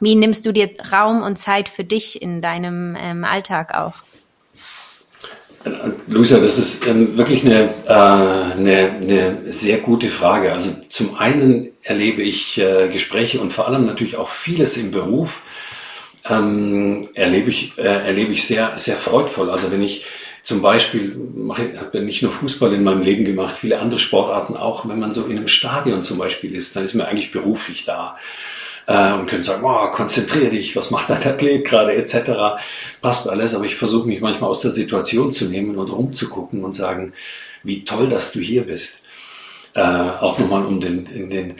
wie nimmst du dir Raum und Zeit für dich in deinem ähm, Alltag auch?
Luisa, das ist ähm, wirklich eine, äh, eine, eine sehr gute Frage. Also zum einen erlebe ich äh, Gespräche und vor allem natürlich auch vieles im Beruf ähm, erlebe ich äh, erlebe ich sehr sehr freudvoll. Also wenn ich zum Beispiel mache habe nicht nur Fußball in meinem Leben gemacht, viele andere Sportarten auch. Wenn man so in einem Stadion zum Beispiel ist, dann ist man eigentlich beruflich da äh, und können sagen, oh, konzentriere dich, was macht dein Athlet gerade etc. Passt alles, aber ich versuche mich manchmal aus der Situation zu nehmen und rumzugucken und sagen, wie toll, dass du hier bist. Äh, auch nochmal um den, in den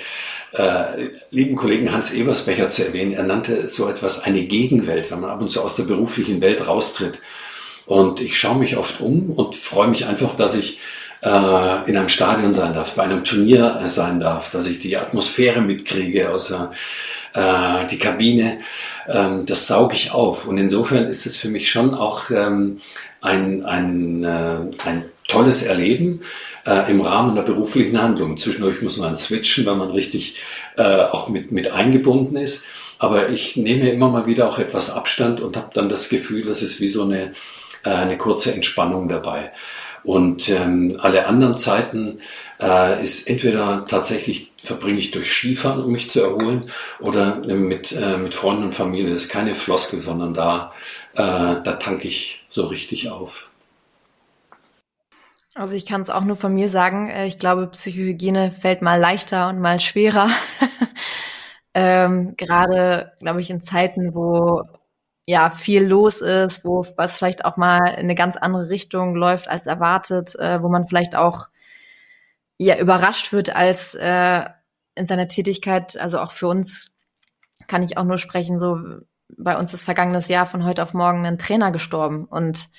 äh, lieben Kollegen Hans Ebersbecher zu erwähnen, er nannte so etwas eine Gegenwelt, wenn man ab und zu aus der beruflichen Welt raustritt. Und ich schaue mich oft um und freue mich einfach, dass ich äh, in einem Stadion sein darf, bei einem Turnier sein darf, dass ich die Atmosphäre mitkriege aus der äh, die Kabine, ähm, das sauge ich auf. Und insofern ist es für mich schon auch ähm, ein, ein, äh, ein tolles Erleben äh, im Rahmen der beruflichen Handlung. Zwischendurch muss man switchen, wenn man richtig äh, auch mit, mit eingebunden ist. Aber ich nehme immer mal wieder auch etwas Abstand und habe dann das Gefühl, das ist wie so eine, äh, eine kurze Entspannung dabei. Und ähm, alle anderen Zeiten äh, ist entweder tatsächlich verbringe ich durch Skifahren, um mich zu erholen, oder mit, äh, mit Freunden und Familie. Das ist keine Floskel, sondern da, äh, da tanke ich so richtig auf.
Also ich kann es auch nur von mir sagen, äh, ich glaube, Psychohygiene fällt mal leichter und mal schwerer. ähm, Gerade, glaube ich, in Zeiten, wo ja viel los ist, wo was vielleicht auch mal in eine ganz andere Richtung läuft als erwartet, äh, wo man vielleicht auch ja überrascht wird als äh, in seiner Tätigkeit, also auch für uns kann ich auch nur sprechen, so bei uns ist vergangenes Jahr von heute auf morgen ein Trainer gestorben und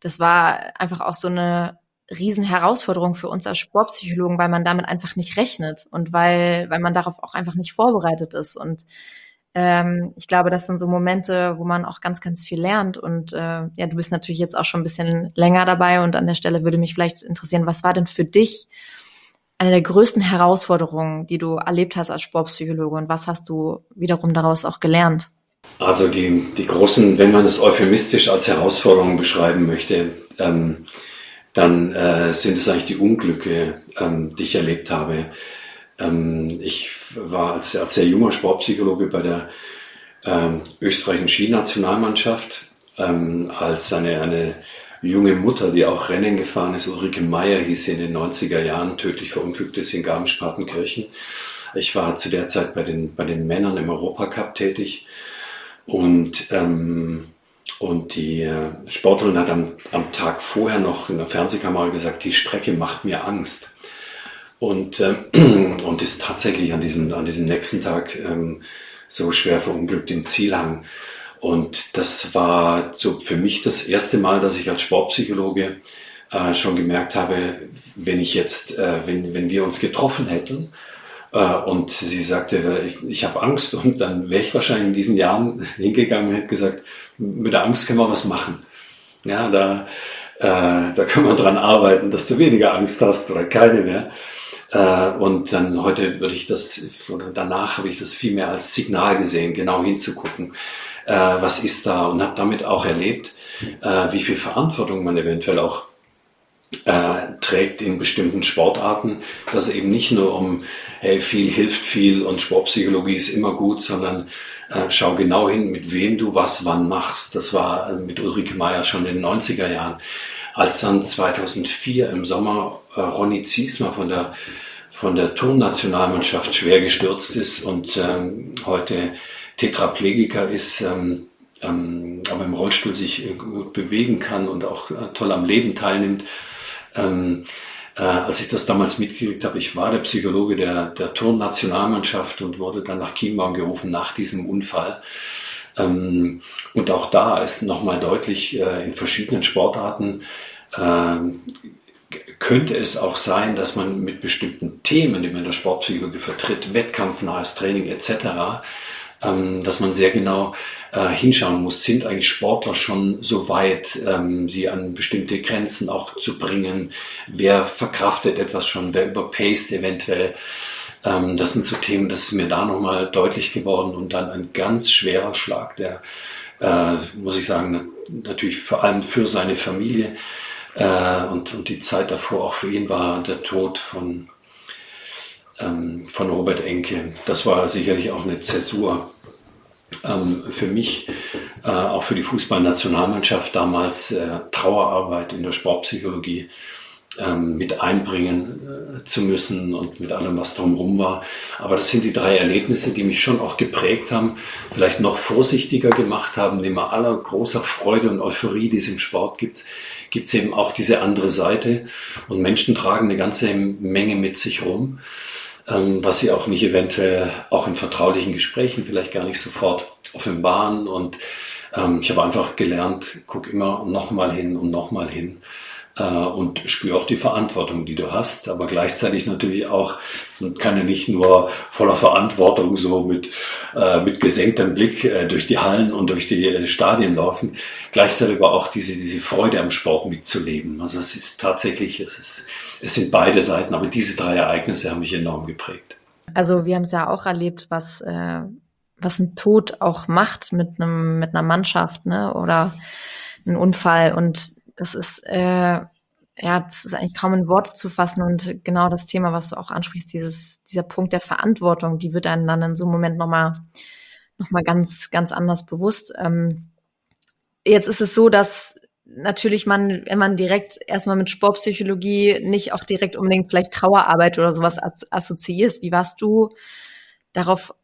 das war einfach auch so eine riesen Herausforderung für uns als Sportpsychologen, weil man damit einfach nicht rechnet und weil, weil man darauf auch einfach nicht vorbereitet ist und ähm, ich glaube, das sind so Momente, wo man auch ganz, ganz viel lernt. Und äh, ja, du bist natürlich jetzt auch schon ein bisschen länger dabei und an der Stelle würde mich vielleicht interessieren, was war denn für dich eine der größten Herausforderungen, die du erlebt hast als Sportpsychologe und was hast du wiederum daraus auch gelernt?
Also die, die großen, wenn man es euphemistisch als Herausforderungen beschreiben möchte, ähm, dann äh, sind es eigentlich die Unglücke, ähm, die ich erlebt habe Ähm, ich war als, als sehr junger Sportpsychologe bei der ähm, österreichischen Skinationalmannschaft, ähm, als eine, eine junge Mutter, die auch Rennen gefahren ist, Ulrike Meyer hieß sie in den 90er Jahren, tödlich verunglückt ist in Garmisch-Partenkirchen. Ich war zu der Zeit bei den, bei den Männern im Europacup tätig und, ähm, und die äh, Sportlerin hat am, am Tag vorher noch in der Fernsehkamera gesagt, die Strecke macht mir Angst. Und, äh, und ist tatsächlich an diesem, an diesem nächsten Tag ähm, so schwer verunglückt im Zielhang. Und das war so für mich das erste Mal, dass ich als Sportpsychologe äh, schon gemerkt habe, wenn ich jetzt, äh, wenn, wenn wir uns getroffen hätten, äh, und sie sagte, ich, ich habe Angst und dann wäre ich wahrscheinlich in diesen Jahren hingegangen und hätte gesagt, mit der Angst können wir was machen. Ja, da, äh, da können wir dran arbeiten, dass du weniger Angst hast oder keine mehr. Äh, und dann heute würde ich das, oder danach habe ich das viel mehr als Signal gesehen, genau hinzugucken, äh, was ist da und habe damit auch erlebt, äh, wie viel Verantwortung man eventuell auch trägt in bestimmten Sportarten, dass eben nicht nur um hey, viel hilft viel und Sportpsychologie ist immer gut, sondern schau genau hin, mit wem du was wann machst. Das war mit Ulrike Meyer schon in den 90er Jahren. Als dann 2004 im Sommer äh, Ronny Ziesmer von der von der Turnnationalmannschaft schwer gestürzt ist und ähm, heute Tetraplegiker ist, ähm, ähm, aber im Rollstuhl sich gut bewegen kann und auch äh, toll am Leben teilnimmt, ähm, äh, als ich das damals mitgekriegt habe, ich war der Psychologe der, der Turnnationalmannschaft und wurde dann nach Chiembaum gerufen nach diesem Unfall. Ähm, und auch da ist nochmal deutlich äh, in verschiedenen Sportarten äh, könnte es auch sein, dass man mit bestimmten Themen, die man in der Sportpsychologie vertritt, wettkampfnahes Training etc., ähm, dass man sehr genau äh, hinschauen muss, sind eigentlich Sportler schon so weit, ähm, sie an bestimmte Grenzen auch zu bringen? Wer verkraftet etwas schon? Wer überpaced eventuell? Ähm, das sind so Themen, das ist mir da nochmal deutlich geworden und dann ein ganz schwerer Schlag, der, äh, muss ich sagen, natürlich vor allem für seine Familie äh, und, und die Zeit davor auch für ihn war der Tod von ähm, von Robert Enke. Das war sicherlich auch eine Zäsur ähm, für mich, äh, auch für die Fußballnationalmannschaft damals äh, Trauerarbeit in der Sportpsychologie ähm, mit einbringen äh, zu müssen und mit allem, was drumherum war. Aber das sind die drei Erlebnisse, die mich schon auch geprägt haben, vielleicht noch vorsichtiger gemacht haben, neben aller großer Freude und Euphorie, die es im Sport gibt, gibt es eben auch diese andere Seite. Und Menschen tragen eine ganze Menge mit sich rum ähm, was sie auch nicht eventuell auch in vertraulichen Gesprächen vielleicht gar nicht sofort offenbaren. Und ähm, ich habe einfach gelernt, guck immer nochmal hin und nochmal hin und spüre auch die Verantwortung, die du hast, aber gleichzeitig natürlich auch, und kann ja nicht nur voller Verantwortung so mit, äh, mit gesenktem Blick äh, durch die Hallen und durch die äh, Stadien laufen, gleichzeitig aber auch diese, diese Freude am Sport mitzuleben. Also es ist tatsächlich, es ist, es sind beide Seiten, aber diese drei Ereignisse haben mich enorm geprägt.
Also wir haben es ja auch erlebt, was, äh, was ein Tod auch macht mit einem, mit einer Mannschaft, ne? Oder ein Unfall und das ist, äh, ja, das ist eigentlich kaum in Worte zu fassen und genau das Thema, was du auch ansprichst, dieses, dieser Punkt der Verantwortung, die wird einem dann in so einem Moment nochmal, noch mal ganz, ganz anders bewusst. Ähm, jetzt ist es so, dass natürlich man, wenn man direkt erstmal mit Sportpsychologie nicht auch direkt unbedingt vielleicht Trauerarbeit oder sowas assoziierst. Wie warst du darauf,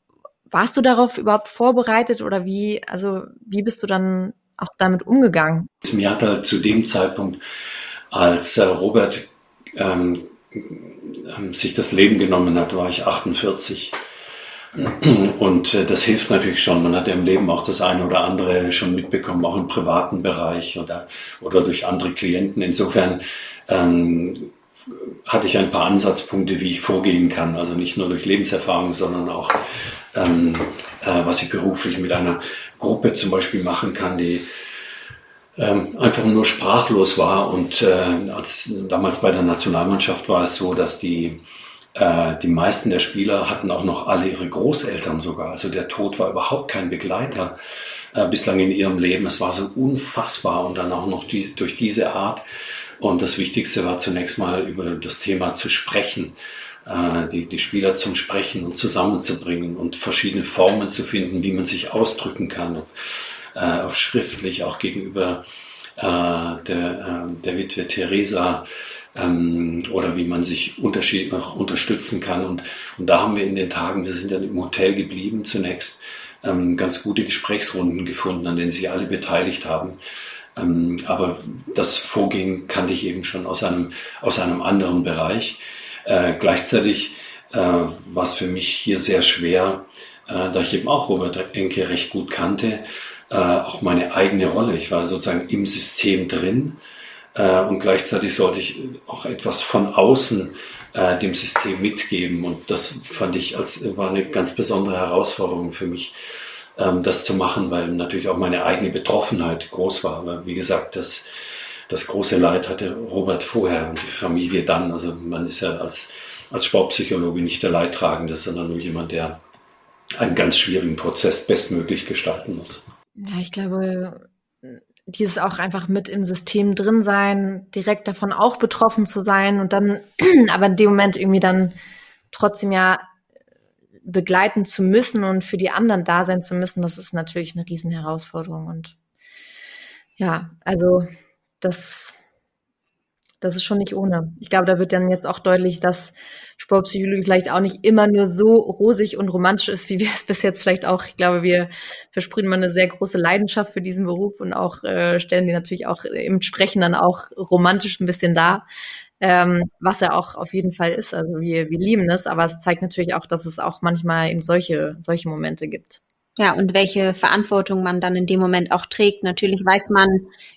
warst du darauf überhaupt vorbereitet oder wie, also wie bist du dann auch damit umgegangen?
Mir hat halt zu dem Zeitpunkt, als äh, Robert ähm, ähm, sich das Leben genommen hat, war ich 48. Und äh, das hilft natürlich schon. Man hat ja im Leben auch das eine oder andere schon mitbekommen, auch im privaten Bereich oder, oder durch andere Klienten. Insofern ähm, hatte ich ein paar Ansatzpunkte, wie ich vorgehen kann. Also nicht nur durch Lebenserfahrung, sondern auch, ähm, äh, was ich beruflich mit einer Gruppe zum Beispiel machen kann, die ähm, einfach nur sprachlos war. Und äh, als damals bei der Nationalmannschaft war es so, dass die äh, die meisten der Spieler hatten auch noch alle ihre Großeltern sogar. Also der Tod war überhaupt kein Begleiter äh, bislang in ihrem Leben. Es war so unfassbar und dann auch noch die, durch diese Art. Und das Wichtigste war zunächst mal über das Thema zu sprechen äh, die, die Spieler zum Sprechen und zusammenzubringen und verschiedene Formen zu finden, wie man sich ausdrücken kann, äh, auch schriftlich, auch gegenüber äh, der, äh, der Witwe Theresa ähm, oder wie man sich unterschied auch unterstützen kann. Und, und da haben wir in den Tagen, wir sind dann im Hotel geblieben zunächst, ähm, ganz gute Gesprächsrunden gefunden, an denen sich alle beteiligt haben. Ähm, aber das Vorgehen kannte ich eben schon aus einem, aus einem anderen Bereich. Äh, gleichzeitig äh, war es für mich hier sehr schwer, äh, da ich eben auch Robert Enke recht gut kannte, äh, auch meine eigene Rolle. Ich war sozusagen im System drin äh, und gleichzeitig sollte ich auch etwas von außen äh, dem System mitgeben. Und das fand ich als war eine ganz besondere Herausforderung für mich, ähm, das zu machen, weil natürlich auch meine eigene Betroffenheit groß war. Aber wie gesagt, das, das große Leid hatte Robert vorher und die Familie dann. Also man ist ja als, als Sportpsychologe nicht der Leidtragende, sondern nur jemand, der einen ganz schwierigen Prozess bestmöglich gestalten muss.
Ja, ich glaube, dieses auch einfach mit im System drin sein, direkt davon auch betroffen zu sein und dann aber in dem Moment irgendwie dann trotzdem ja begleiten zu müssen und für die anderen da sein zu müssen, das ist natürlich eine Riesenherausforderung und ja, also das das ist schon nicht ohne. Ich glaube, da wird dann jetzt auch deutlich, dass Sportpsychologie vielleicht auch nicht immer nur so rosig und romantisch ist, wie wir es bis jetzt vielleicht auch. Ich glaube, wir versprühen mal eine sehr große Leidenschaft für diesen Beruf und auch äh, stellen die natürlich auch im Sprechen dann auch romantisch ein bisschen dar, ähm, was er auch auf jeden Fall ist. Also wir, wir lieben es, aber es zeigt natürlich auch, dass es auch manchmal eben solche, solche Momente gibt.
Ja, und welche Verantwortung man dann in dem Moment auch trägt. Natürlich weiß man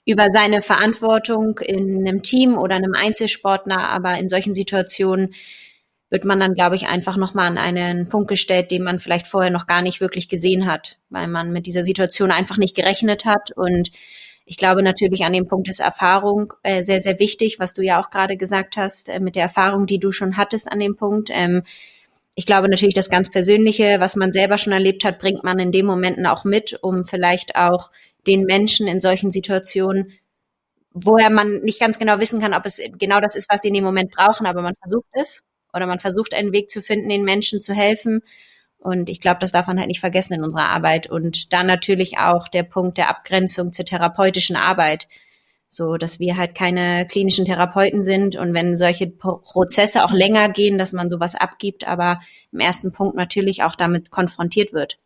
über seine Verantwortung in einem Team oder einem Einzelsportler, aber in solchen Situationen wird man dann, glaube ich, einfach nochmal an einen Punkt gestellt, den man vielleicht vorher noch gar nicht wirklich gesehen hat, weil man mit dieser Situation einfach nicht gerechnet hat. Und ich glaube natürlich an dem Punkt ist Erfahrung äh, sehr, sehr wichtig, was du ja auch gerade gesagt hast, äh, mit der Erfahrung, die du schon hattest an dem Punkt. Ähm, ich glaube natürlich, das ganz Persönliche, was man selber schon erlebt hat, bringt man in den Momenten auch mit, um vielleicht auch den Menschen in solchen Situationen, woher man nicht ganz genau wissen kann, ob es genau das ist, was sie in dem Moment brauchen, aber man versucht es oder man versucht einen Weg zu finden, den Menschen zu helfen. Und ich glaube, das darf man halt nicht vergessen in unserer Arbeit. Und dann natürlich auch der Punkt der Abgrenzung zur therapeutischen Arbeit so dass wir halt keine klinischen Therapeuten sind und wenn solche Prozesse auch länger gehen, dass man sowas abgibt, aber im ersten Punkt natürlich auch damit konfrontiert wird.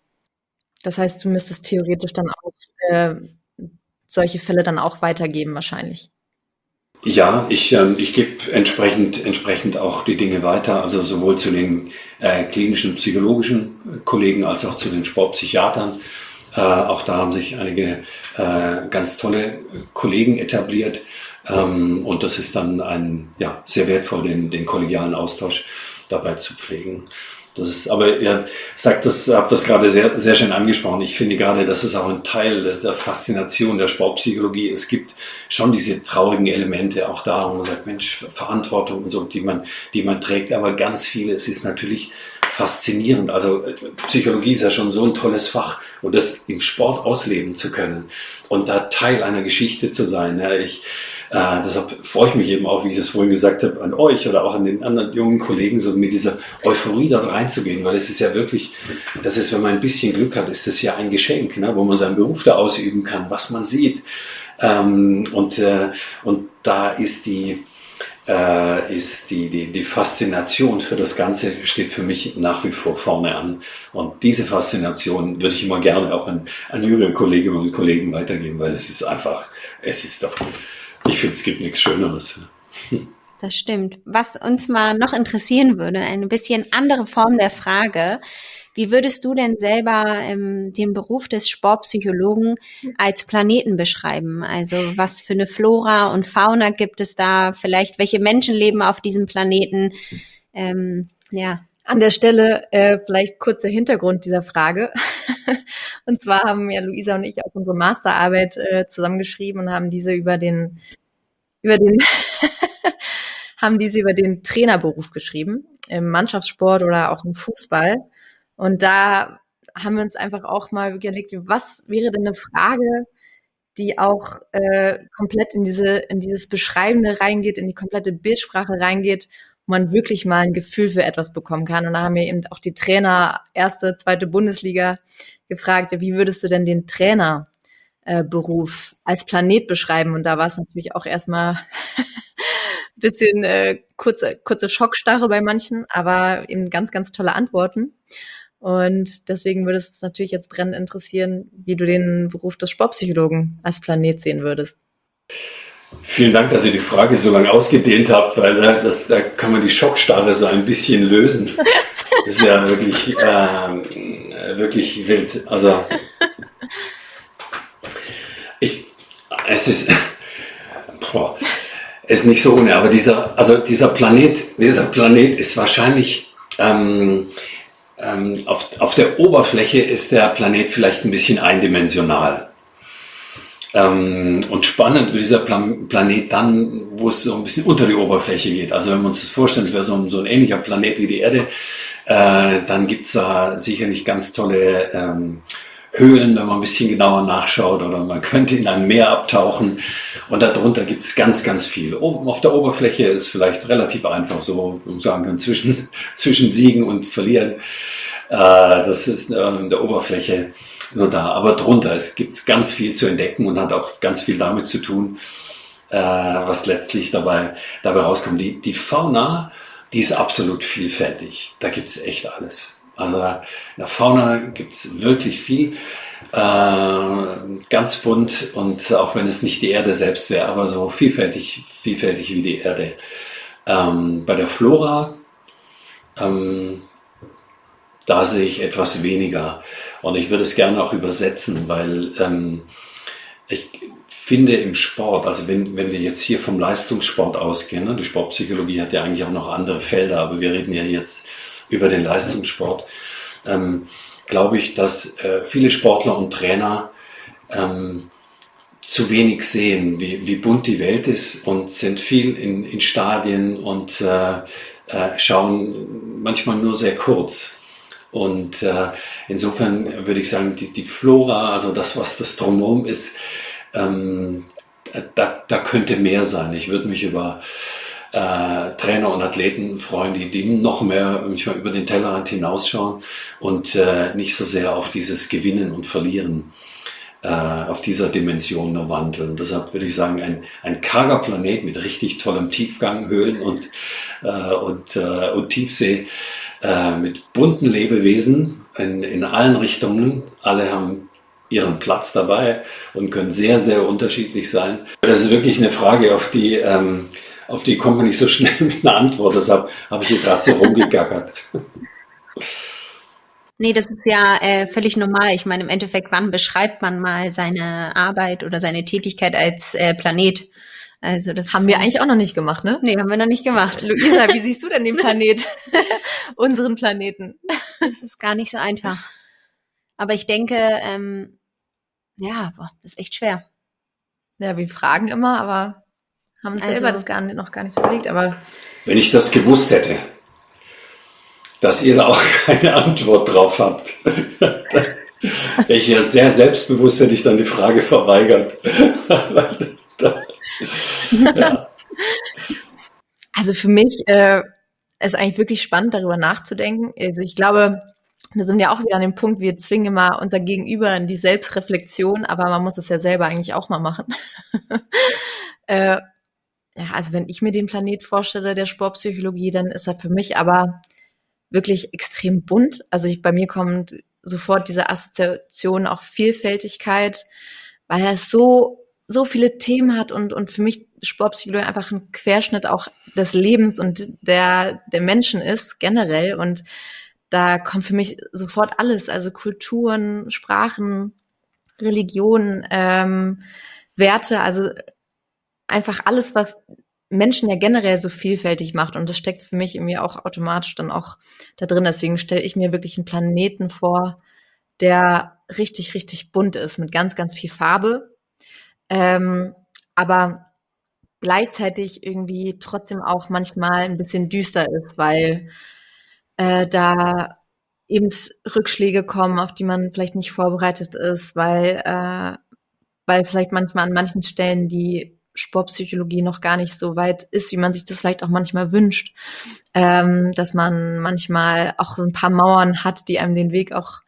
Das heißt, du müsstest theoretisch dann auch äh, solche Fälle dann auch weitergeben wahrscheinlich.
Ja, ich, äh, ich gebe entsprechend, entsprechend auch die Dinge weiter, also sowohl zu den äh, klinischen psychologischen Kollegen als auch zu den Sportpsychiatern. Äh, auch da haben sich einige äh, ganz tolle Kollegen etabliert. Ähm, und das ist dann ein, ja, sehr wertvoll, den, den kollegialen Austausch dabei zu pflegen. Das ist, aber ihr sagt das, habt das gerade sehr, sehr schön angesprochen. Ich finde gerade, das ist auch ein Teil der Faszination der Sportpsychologie. Es gibt schon diese traurigen Elemente auch da, wo man sagt, Mensch, Verantwortung und so, die man, die man trägt. Aber ganz vieles ist natürlich faszinierend. Also Psychologie ist ja schon so ein tolles Fach und das im Sport ausleben zu können und da Teil einer Geschichte zu sein. Ja, ich, äh, deshalb freue ich mich eben auch, wie ich es vorhin gesagt habe, an euch oder auch an den anderen jungen Kollegen, so mit dieser Euphorie da reinzugehen, weil es ist ja wirklich, das ist, wenn man ein bisschen Glück hat, ist das ja ein Geschenk, ne, wo man seinen Beruf da ausüben kann, was man sieht. Ähm, und, äh, und da ist die, äh, ist die, die, die Faszination für das Ganze steht für mich nach wie vor vorne an. Und diese Faszination würde ich immer gerne auch an, an jüngere Kolleginnen und Kollegen weitergeben, weil es ist einfach, es ist doch ich finde, es gibt nichts Schöneres.
Das stimmt. Was uns mal noch interessieren würde, eine bisschen andere Form der Frage. Wie würdest du denn selber ähm, den Beruf des Sportpsychologen als Planeten beschreiben? Also was für eine Flora und Fauna gibt es da? Vielleicht welche Menschen leben auf diesem Planeten? Ähm, ja.
An der Stelle äh, vielleicht kurzer Hintergrund dieser Frage. und zwar haben ja Luisa und ich auch unsere Masterarbeit äh, zusammengeschrieben und haben diese über den über den haben diese über den Trainerberuf geschrieben im Mannschaftssport oder auch im Fußball. Und da haben wir uns einfach auch mal überlegt, was wäre denn eine Frage, die auch äh, komplett in diese in dieses Beschreibende reingeht, in die komplette Bildsprache reingeht wo man wirklich mal ein Gefühl für etwas bekommen kann. Und da haben wir eben auch die Trainer erste, zweite Bundesliga gefragt, wie würdest du denn den Trainerberuf äh, als Planet beschreiben? Und da war es natürlich auch erstmal bisschen äh, kurze, kurze Schockstarre bei manchen, aber eben ganz, ganz tolle Antworten. Und deswegen würde es natürlich jetzt brennend interessieren, wie du den Beruf des Sportpsychologen als Planet sehen würdest.
Vielen Dank, dass ihr die Frage so lange ausgedehnt habt, weil äh, das, da kann man die Schockstarre so ein bisschen lösen. Das ist ja wirklich, äh, wirklich wild. Also ich, es ist, boah, ist nicht so ohne, aber dieser, also dieser Planet, dieser Planet ist wahrscheinlich ähm, ähm, auf, auf der Oberfläche ist der Planet vielleicht ein bisschen eindimensional. Ähm, und spannend wird dieser Plan Planet dann, wo es so ein bisschen unter die Oberfläche geht. Also wenn wir uns das vorstellen, es wäre so so ein ähnlicher Planet wie die Erde, äh, dann gibt's da sicherlich ganz tolle ähm, Höhlen, wenn man ein bisschen genauer nachschaut, oder man könnte in ein Meer abtauchen und darunter gibt es ganz, ganz viel. Oben auf der Oberfläche ist vielleicht relativ einfach, so um sagen kann, zwischen, zwischen Siegen und Verlieren. Äh, das ist äh, in der Oberfläche nur da. Aber drunter es gibt ganz viel zu entdecken und hat auch ganz viel damit zu tun, äh, was letztlich dabei, dabei rauskommt. Die, die Fauna, die ist absolut vielfältig. Da gibt es echt alles. Also in der Fauna gibt's wirklich viel, äh, ganz bunt und auch wenn es nicht die Erde selbst wäre, aber so vielfältig, vielfältig wie die Erde. Ähm, bei der Flora, ähm, da sehe ich etwas weniger und ich würde es gerne auch übersetzen, weil ähm, ich finde im Sport, also wenn, wenn wir jetzt hier vom Leistungssport ausgehen, ne, die Sportpsychologie hat ja eigentlich auch noch andere Felder, aber wir reden ja jetzt über den Leistungssport, ähm, glaube ich, dass äh, viele Sportler und Trainer ähm, zu wenig sehen, wie, wie bunt die Welt ist und sind viel in, in Stadien und äh, äh, schauen manchmal nur sehr kurz. Und äh, insofern würde ich sagen, die, die Flora, also das, was das Drumherum ist, ähm, da, da könnte mehr sein. Ich würde mich über äh, Trainer und Athleten freuen, die, die noch mehr manchmal über den Tellerrand hinausschauen und äh, nicht so sehr auf dieses Gewinnen und Verlieren äh, auf dieser Dimension nur wandeln. Deshalb würde ich sagen, ein, ein karger Planet mit richtig tollem Tiefgang, Höhlen und, äh, und, äh, und Tiefsee, äh, mit bunten Lebewesen in, in allen Richtungen. Alle haben ihren Platz dabei und können sehr, sehr unterschiedlich sein. Das ist wirklich eine Frage, auf die ähm, auf die kommt man nicht so schnell mit einer Antwort. Deshalb habe ich hier gerade so rumgegackert.
Nee, das ist ja äh, völlig normal. Ich meine, im Endeffekt, wann beschreibt man mal seine Arbeit oder seine Tätigkeit als äh, Planet?
Also das haben wir eigentlich auch noch nicht gemacht, ne?
Nee, haben wir noch nicht gemacht.
Luisa, wie siehst du denn den Planet? Unseren Planeten?
Das ist gar nicht so einfach. Aber ich denke, ähm, ja, boah, das ist echt schwer.
Ja, wir fragen immer, aber haben uns also, selber das gar nicht, noch gar nicht so überlegt, aber.
Wenn ich das gewusst hätte, dass ihr da auch keine Antwort drauf habt, wäre ich ja sehr selbstbewusst, hätte ich dann die Frage verweigert.
Also für mich äh, ist eigentlich wirklich spannend, darüber nachzudenken. Also ich glaube, da sind wir auch wieder an dem Punkt, wir zwingen immer unser Gegenüber in die Selbstreflexion, aber man muss es ja selber eigentlich auch mal machen. äh, ja, also wenn ich mir den Planet vorstelle, der Sportpsychologie, dann ist er für mich aber wirklich extrem bunt. Also ich, bei mir kommt sofort diese Assoziation auch Vielfältigkeit, weil er so, so viele Themen hat und, und für mich Sportpsychologie einfach ein Querschnitt auch des Lebens und der, der Menschen ist generell und da kommt für mich sofort alles, also Kulturen, Sprachen, Religionen, ähm, Werte, also einfach alles, was Menschen ja generell so vielfältig macht. Und das steckt für mich irgendwie auch automatisch dann auch da drin. Deswegen stelle ich mir wirklich einen Planeten vor, der richtig, richtig bunt ist, mit ganz, ganz viel Farbe. Ähm, aber gleichzeitig irgendwie trotzdem auch manchmal ein bisschen düster ist, weil äh, da eben Rückschläge kommen, auf die man vielleicht nicht vorbereitet ist, weil, äh, weil vielleicht manchmal an manchen Stellen die Sportpsychologie noch gar nicht so weit ist, wie man sich das vielleicht auch manchmal wünscht. Ähm, dass man manchmal auch ein paar Mauern hat, die einem den Weg auch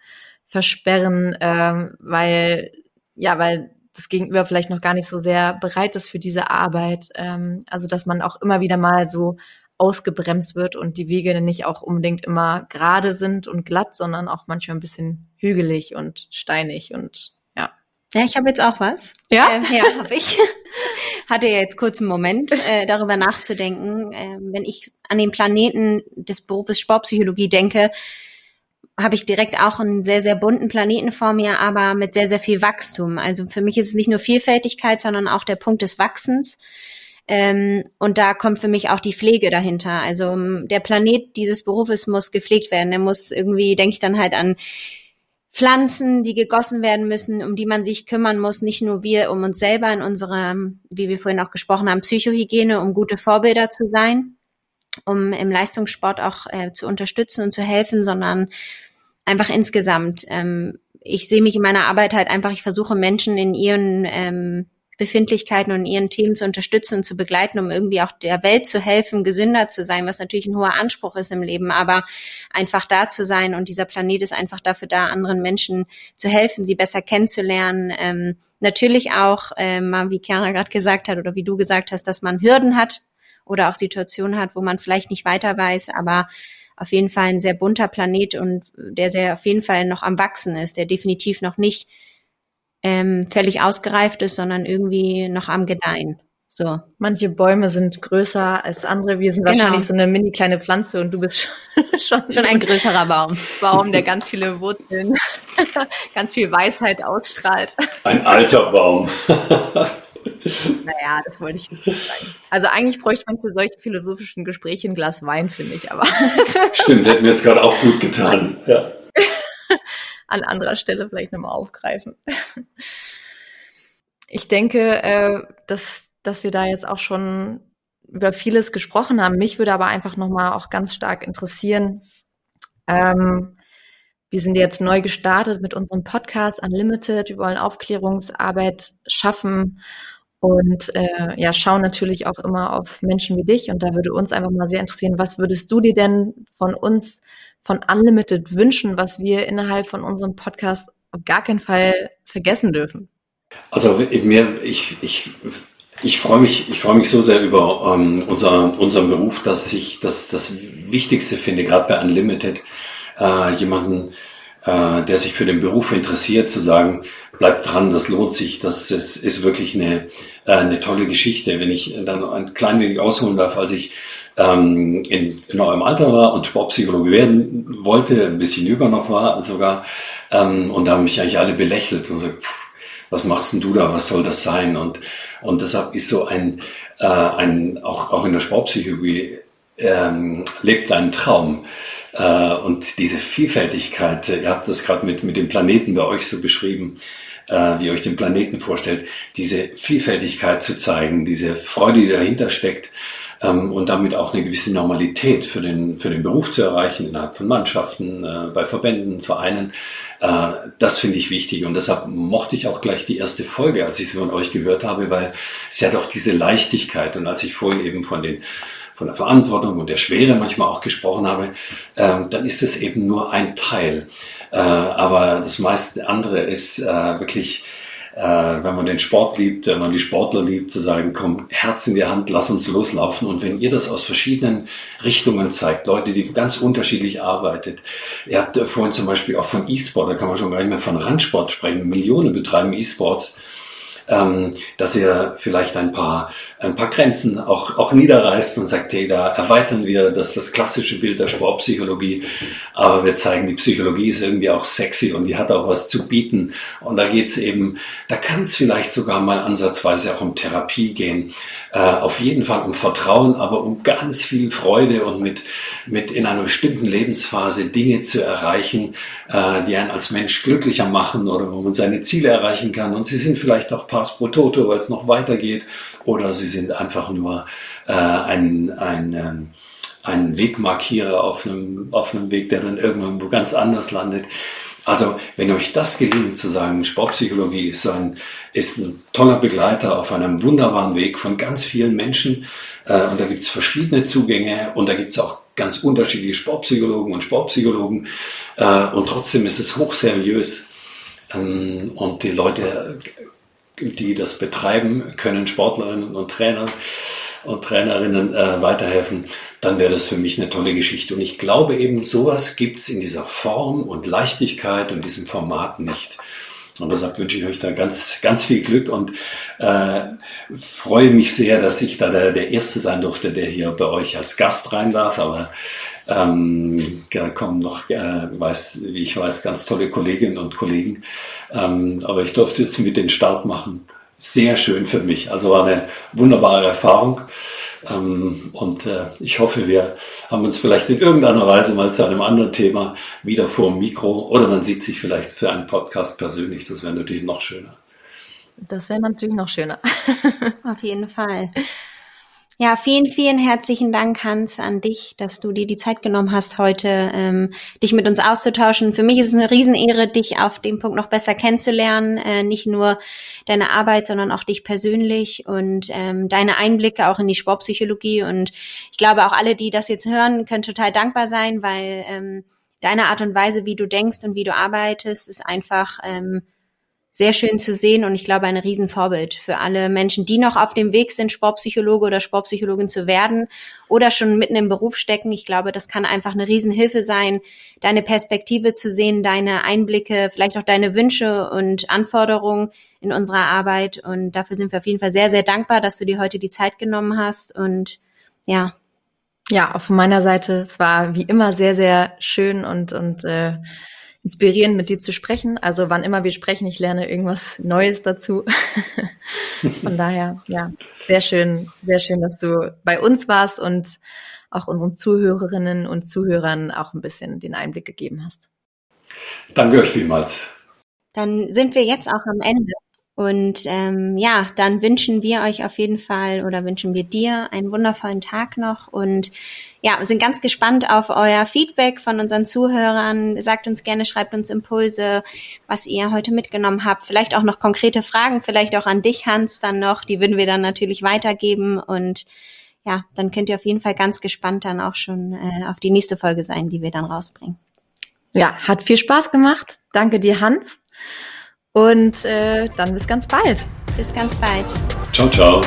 versperren, ähm, weil, ja, weil das Gegenüber vielleicht noch gar nicht so sehr bereit ist für diese Arbeit. Ähm, also dass man auch immer wieder mal so ausgebremst wird und die Wege nicht auch unbedingt immer gerade sind und glatt, sondern auch manchmal ein bisschen hügelig und steinig und ja.
Ja, ich habe jetzt auch was.
Ja?
Äh, ja, habe ich. Hatte ja jetzt kurz einen Moment, äh, darüber nachzudenken. Äh, wenn ich an den Planeten des Berufes Sportpsychologie denke, habe ich direkt auch einen sehr, sehr bunten Planeten vor mir, aber mit sehr, sehr viel Wachstum. Also für mich ist es nicht nur Vielfältigkeit, sondern auch der Punkt des Wachsens. Ähm, und da kommt für mich auch die Pflege dahinter. Also ähm, der Planet dieses Berufes muss gepflegt werden. Er muss irgendwie, denke ich dann halt an Pflanzen, die gegossen werden müssen, um die man sich kümmern muss, nicht nur wir um uns selber in unserer, wie wir vorhin auch gesprochen haben, Psychohygiene, um gute Vorbilder zu sein, um im Leistungssport auch äh, zu unterstützen und zu helfen, sondern einfach insgesamt. Ähm, ich sehe mich in meiner Arbeit halt einfach, ich versuche Menschen in ihren ähm, Befindlichkeiten und ihren Themen zu unterstützen und zu begleiten, um irgendwie auch der Welt zu helfen, gesünder zu sein, was natürlich ein hoher Anspruch ist im Leben, aber einfach da zu sein und dieser Planet ist einfach dafür da, anderen Menschen zu helfen, sie besser kennenzulernen. Ähm, natürlich auch, ähm, wie Chiara gerade gesagt hat oder wie du gesagt hast, dass man Hürden hat oder auch Situationen hat, wo man vielleicht nicht weiter weiß, aber auf jeden Fall ein sehr bunter Planet und der sehr auf jeden Fall noch am Wachsen ist, der definitiv noch nicht ähm, völlig ausgereift ist, sondern irgendwie noch am Gedeihen. So.
Manche Bäume sind größer als andere. Wir sind genau. wahrscheinlich so eine mini kleine Pflanze und du bist schon,
schon, ein größerer Baum.
Baum, der ganz viele Wurzeln, ganz viel Weisheit ausstrahlt.
Ein alter Baum.
naja, das wollte ich jetzt nicht sagen. Also eigentlich bräuchte man für solche philosophischen Gespräche ein Glas Wein, finde ich, aber.
Stimmt, hätten wir jetzt gerade auch gut getan. Ja
an anderer Stelle vielleicht nochmal aufgreifen. Ich denke, äh, dass, dass wir da jetzt auch schon über vieles gesprochen haben. Mich würde aber einfach nochmal auch ganz stark interessieren. Ähm, wir sind jetzt neu gestartet mit unserem Podcast Unlimited. Wir wollen Aufklärungsarbeit schaffen und äh, ja, schauen natürlich auch immer auf Menschen wie dich. Und da würde uns einfach mal sehr interessieren, was würdest du dir denn von uns von Unlimited wünschen, was wir innerhalb von unserem Podcast auf gar keinen Fall vergessen dürfen?
Also mir, ich, ich, ich freue mich, ich freue mich so sehr über ähm, unser, unseren Beruf, dass ich das, das Wichtigste finde, gerade bei Unlimited, äh, jemanden, äh, der sich für den Beruf interessiert, zu sagen, bleibt dran, das lohnt sich, das ist, ist wirklich eine, äh, eine tolle Geschichte. Wenn ich dann ein klein wenig ausholen darf, als ich ähm, in, in eurem Alter war und Sportpsychologe werden wollte, ein bisschen jünger noch war sogar. Ähm, und da haben mich eigentlich alle belächelt und gesagt, was machst denn du da, was soll das sein? Und, und deshalb ist so ein, äh, ein auch, auch in der Sportpsychologie ähm, lebt ein Traum. Äh, und diese Vielfältigkeit, ihr habt das gerade mit, mit dem Planeten bei euch so beschrieben, äh, wie ihr euch den Planeten vorstellt, diese Vielfältigkeit zu zeigen, diese Freude, die dahinter steckt ähm, und damit auch eine gewisse Normalität für den, für den Beruf zu erreichen innerhalb von Mannschaften, äh, bei Verbänden, Vereinen. Äh, das finde ich wichtig und deshalb mochte ich auch gleich die erste Folge, als ich sie von euch gehört habe, weil es ja doch diese Leichtigkeit und als ich vorhin eben von den von der Verantwortung und der Schwere manchmal auch gesprochen habe, ähm, dann ist es eben nur ein Teil. Äh, aber das meiste andere ist äh, wirklich äh, wenn man den Sport liebt, wenn man die Sportler liebt, zu sagen, komm, Herz in die Hand, lass uns loslaufen. Und wenn ihr das aus verschiedenen Richtungen zeigt, Leute, die ganz unterschiedlich arbeitet, ihr habt vorhin zum Beispiel auch von E-Sport, da kann man schon gar nicht mehr von Randsport sprechen, Millionen betreiben E-Sports ähm, dass er vielleicht ein paar, ein paar Grenzen auch, auch niederreißt und sagt, hey, da erweitern wir das, das klassische Bild der Sportpsychologie, aber wir zeigen, die Psychologie ist irgendwie auch sexy und die hat auch was zu bieten. Und da geht's eben, da kann es vielleicht sogar mal ansatzweise auch um Therapie gehen. Äh, auf jeden Fall um Vertrauen, aber um ganz viel Freude und mit, mit in einer bestimmten Lebensphase Dinge zu erreichen, äh, die einen als Mensch glücklicher machen oder wo man seine Ziele erreichen kann. Und sie sind vielleicht auch Pass pro Toto, weil es noch weitergeht, oder sie sind einfach nur äh, ein, ein, ähm, ein Wegmarkierer auf einem, auf einem Weg, der dann irgendwo ganz anders landet. Also, wenn euch das gelingt, zu sagen, Sportpsychologie ist ein, ist ein toller Begleiter auf einem wunderbaren Weg von ganz vielen Menschen, äh, und da gibt's verschiedene Zugänge und da gibt's auch ganz unterschiedliche Sportpsychologen und Sportpsychologen, äh, und trotzdem ist es hochseriös. Ähm, und die Leute, die das betreiben, können Sportlerinnen und Trainer und Trainerinnen äh, weiterhelfen, dann wäre das für mich eine tolle Geschichte. Und ich glaube eben, sowas gibt's in dieser Form und Leichtigkeit und diesem Format nicht. Und deshalb wünsche ich euch da ganz, ganz viel Glück und äh, freue mich sehr, dass ich da der, der Erste sein durfte, der hier bei euch als Gast rein darf. Aber ähm, da kommen noch, äh, weiß, wie ich weiß, ganz tolle Kolleginnen und Kollegen. Ähm, aber ich durfte jetzt mit den Start machen sehr schön für mich. Also war eine wunderbare Erfahrung. Ähm, und äh, ich hoffe, wir haben uns vielleicht in irgendeiner Weise mal zu einem anderen Thema wieder vor dem Mikro oder man sieht sich vielleicht für einen Podcast persönlich. Das wäre natürlich noch schöner.
Das wäre natürlich noch schöner.
Auf jeden Fall. Ja, vielen, vielen herzlichen Dank, Hans, an dich, dass du dir die Zeit genommen hast, heute ähm, dich mit uns auszutauschen. Für mich ist es eine Riesenehre, dich auf dem Punkt noch besser kennenzulernen. Äh, nicht nur deine Arbeit, sondern auch dich persönlich und ähm, deine Einblicke auch in die Sportpsychologie. Und ich glaube, auch alle, die das jetzt hören, können total dankbar sein, weil ähm, deine Art und Weise, wie du denkst und wie du arbeitest, ist einfach ähm, sehr schön zu sehen und ich glaube ein Riesenvorbild für alle Menschen, die noch auf dem Weg sind, Sportpsychologe oder Sportpsychologin zu werden oder schon mitten im Beruf stecken. Ich glaube, das kann einfach eine Riesenhilfe sein, deine Perspektive zu sehen, deine Einblicke, vielleicht auch deine Wünsche und Anforderungen in unserer Arbeit. Und dafür sind wir auf jeden Fall sehr, sehr dankbar, dass du dir heute die Zeit genommen hast. Und ja.
Ja, auch von meiner Seite, es war wie immer sehr, sehr schön und, und äh, inspirierend, mit dir zu sprechen. Also wann immer wir sprechen, ich lerne irgendwas Neues dazu. Von daher, ja, sehr schön, sehr schön, dass du bei uns warst und auch unseren Zuhörerinnen und Zuhörern auch ein bisschen den Einblick gegeben hast.
Danke euch vielmals.
Dann sind wir jetzt auch am Ende. Und ähm, ja, dann wünschen wir euch auf jeden Fall oder wünschen wir dir einen wundervollen Tag noch und ja, sind ganz gespannt auf euer Feedback von unseren Zuhörern. Sagt uns gerne, schreibt uns Impulse, was ihr heute mitgenommen habt. Vielleicht auch noch konkrete Fragen, vielleicht auch an dich, Hans, dann noch. Die würden wir dann natürlich weitergeben und ja, dann könnt ihr auf jeden Fall ganz gespannt dann auch schon äh, auf die nächste Folge sein, die wir dann rausbringen.
Ja, hat viel Spaß gemacht. Danke dir, Hans. Und äh, dann bis ganz bald.
Bis ganz bald.
Ciao, ciao.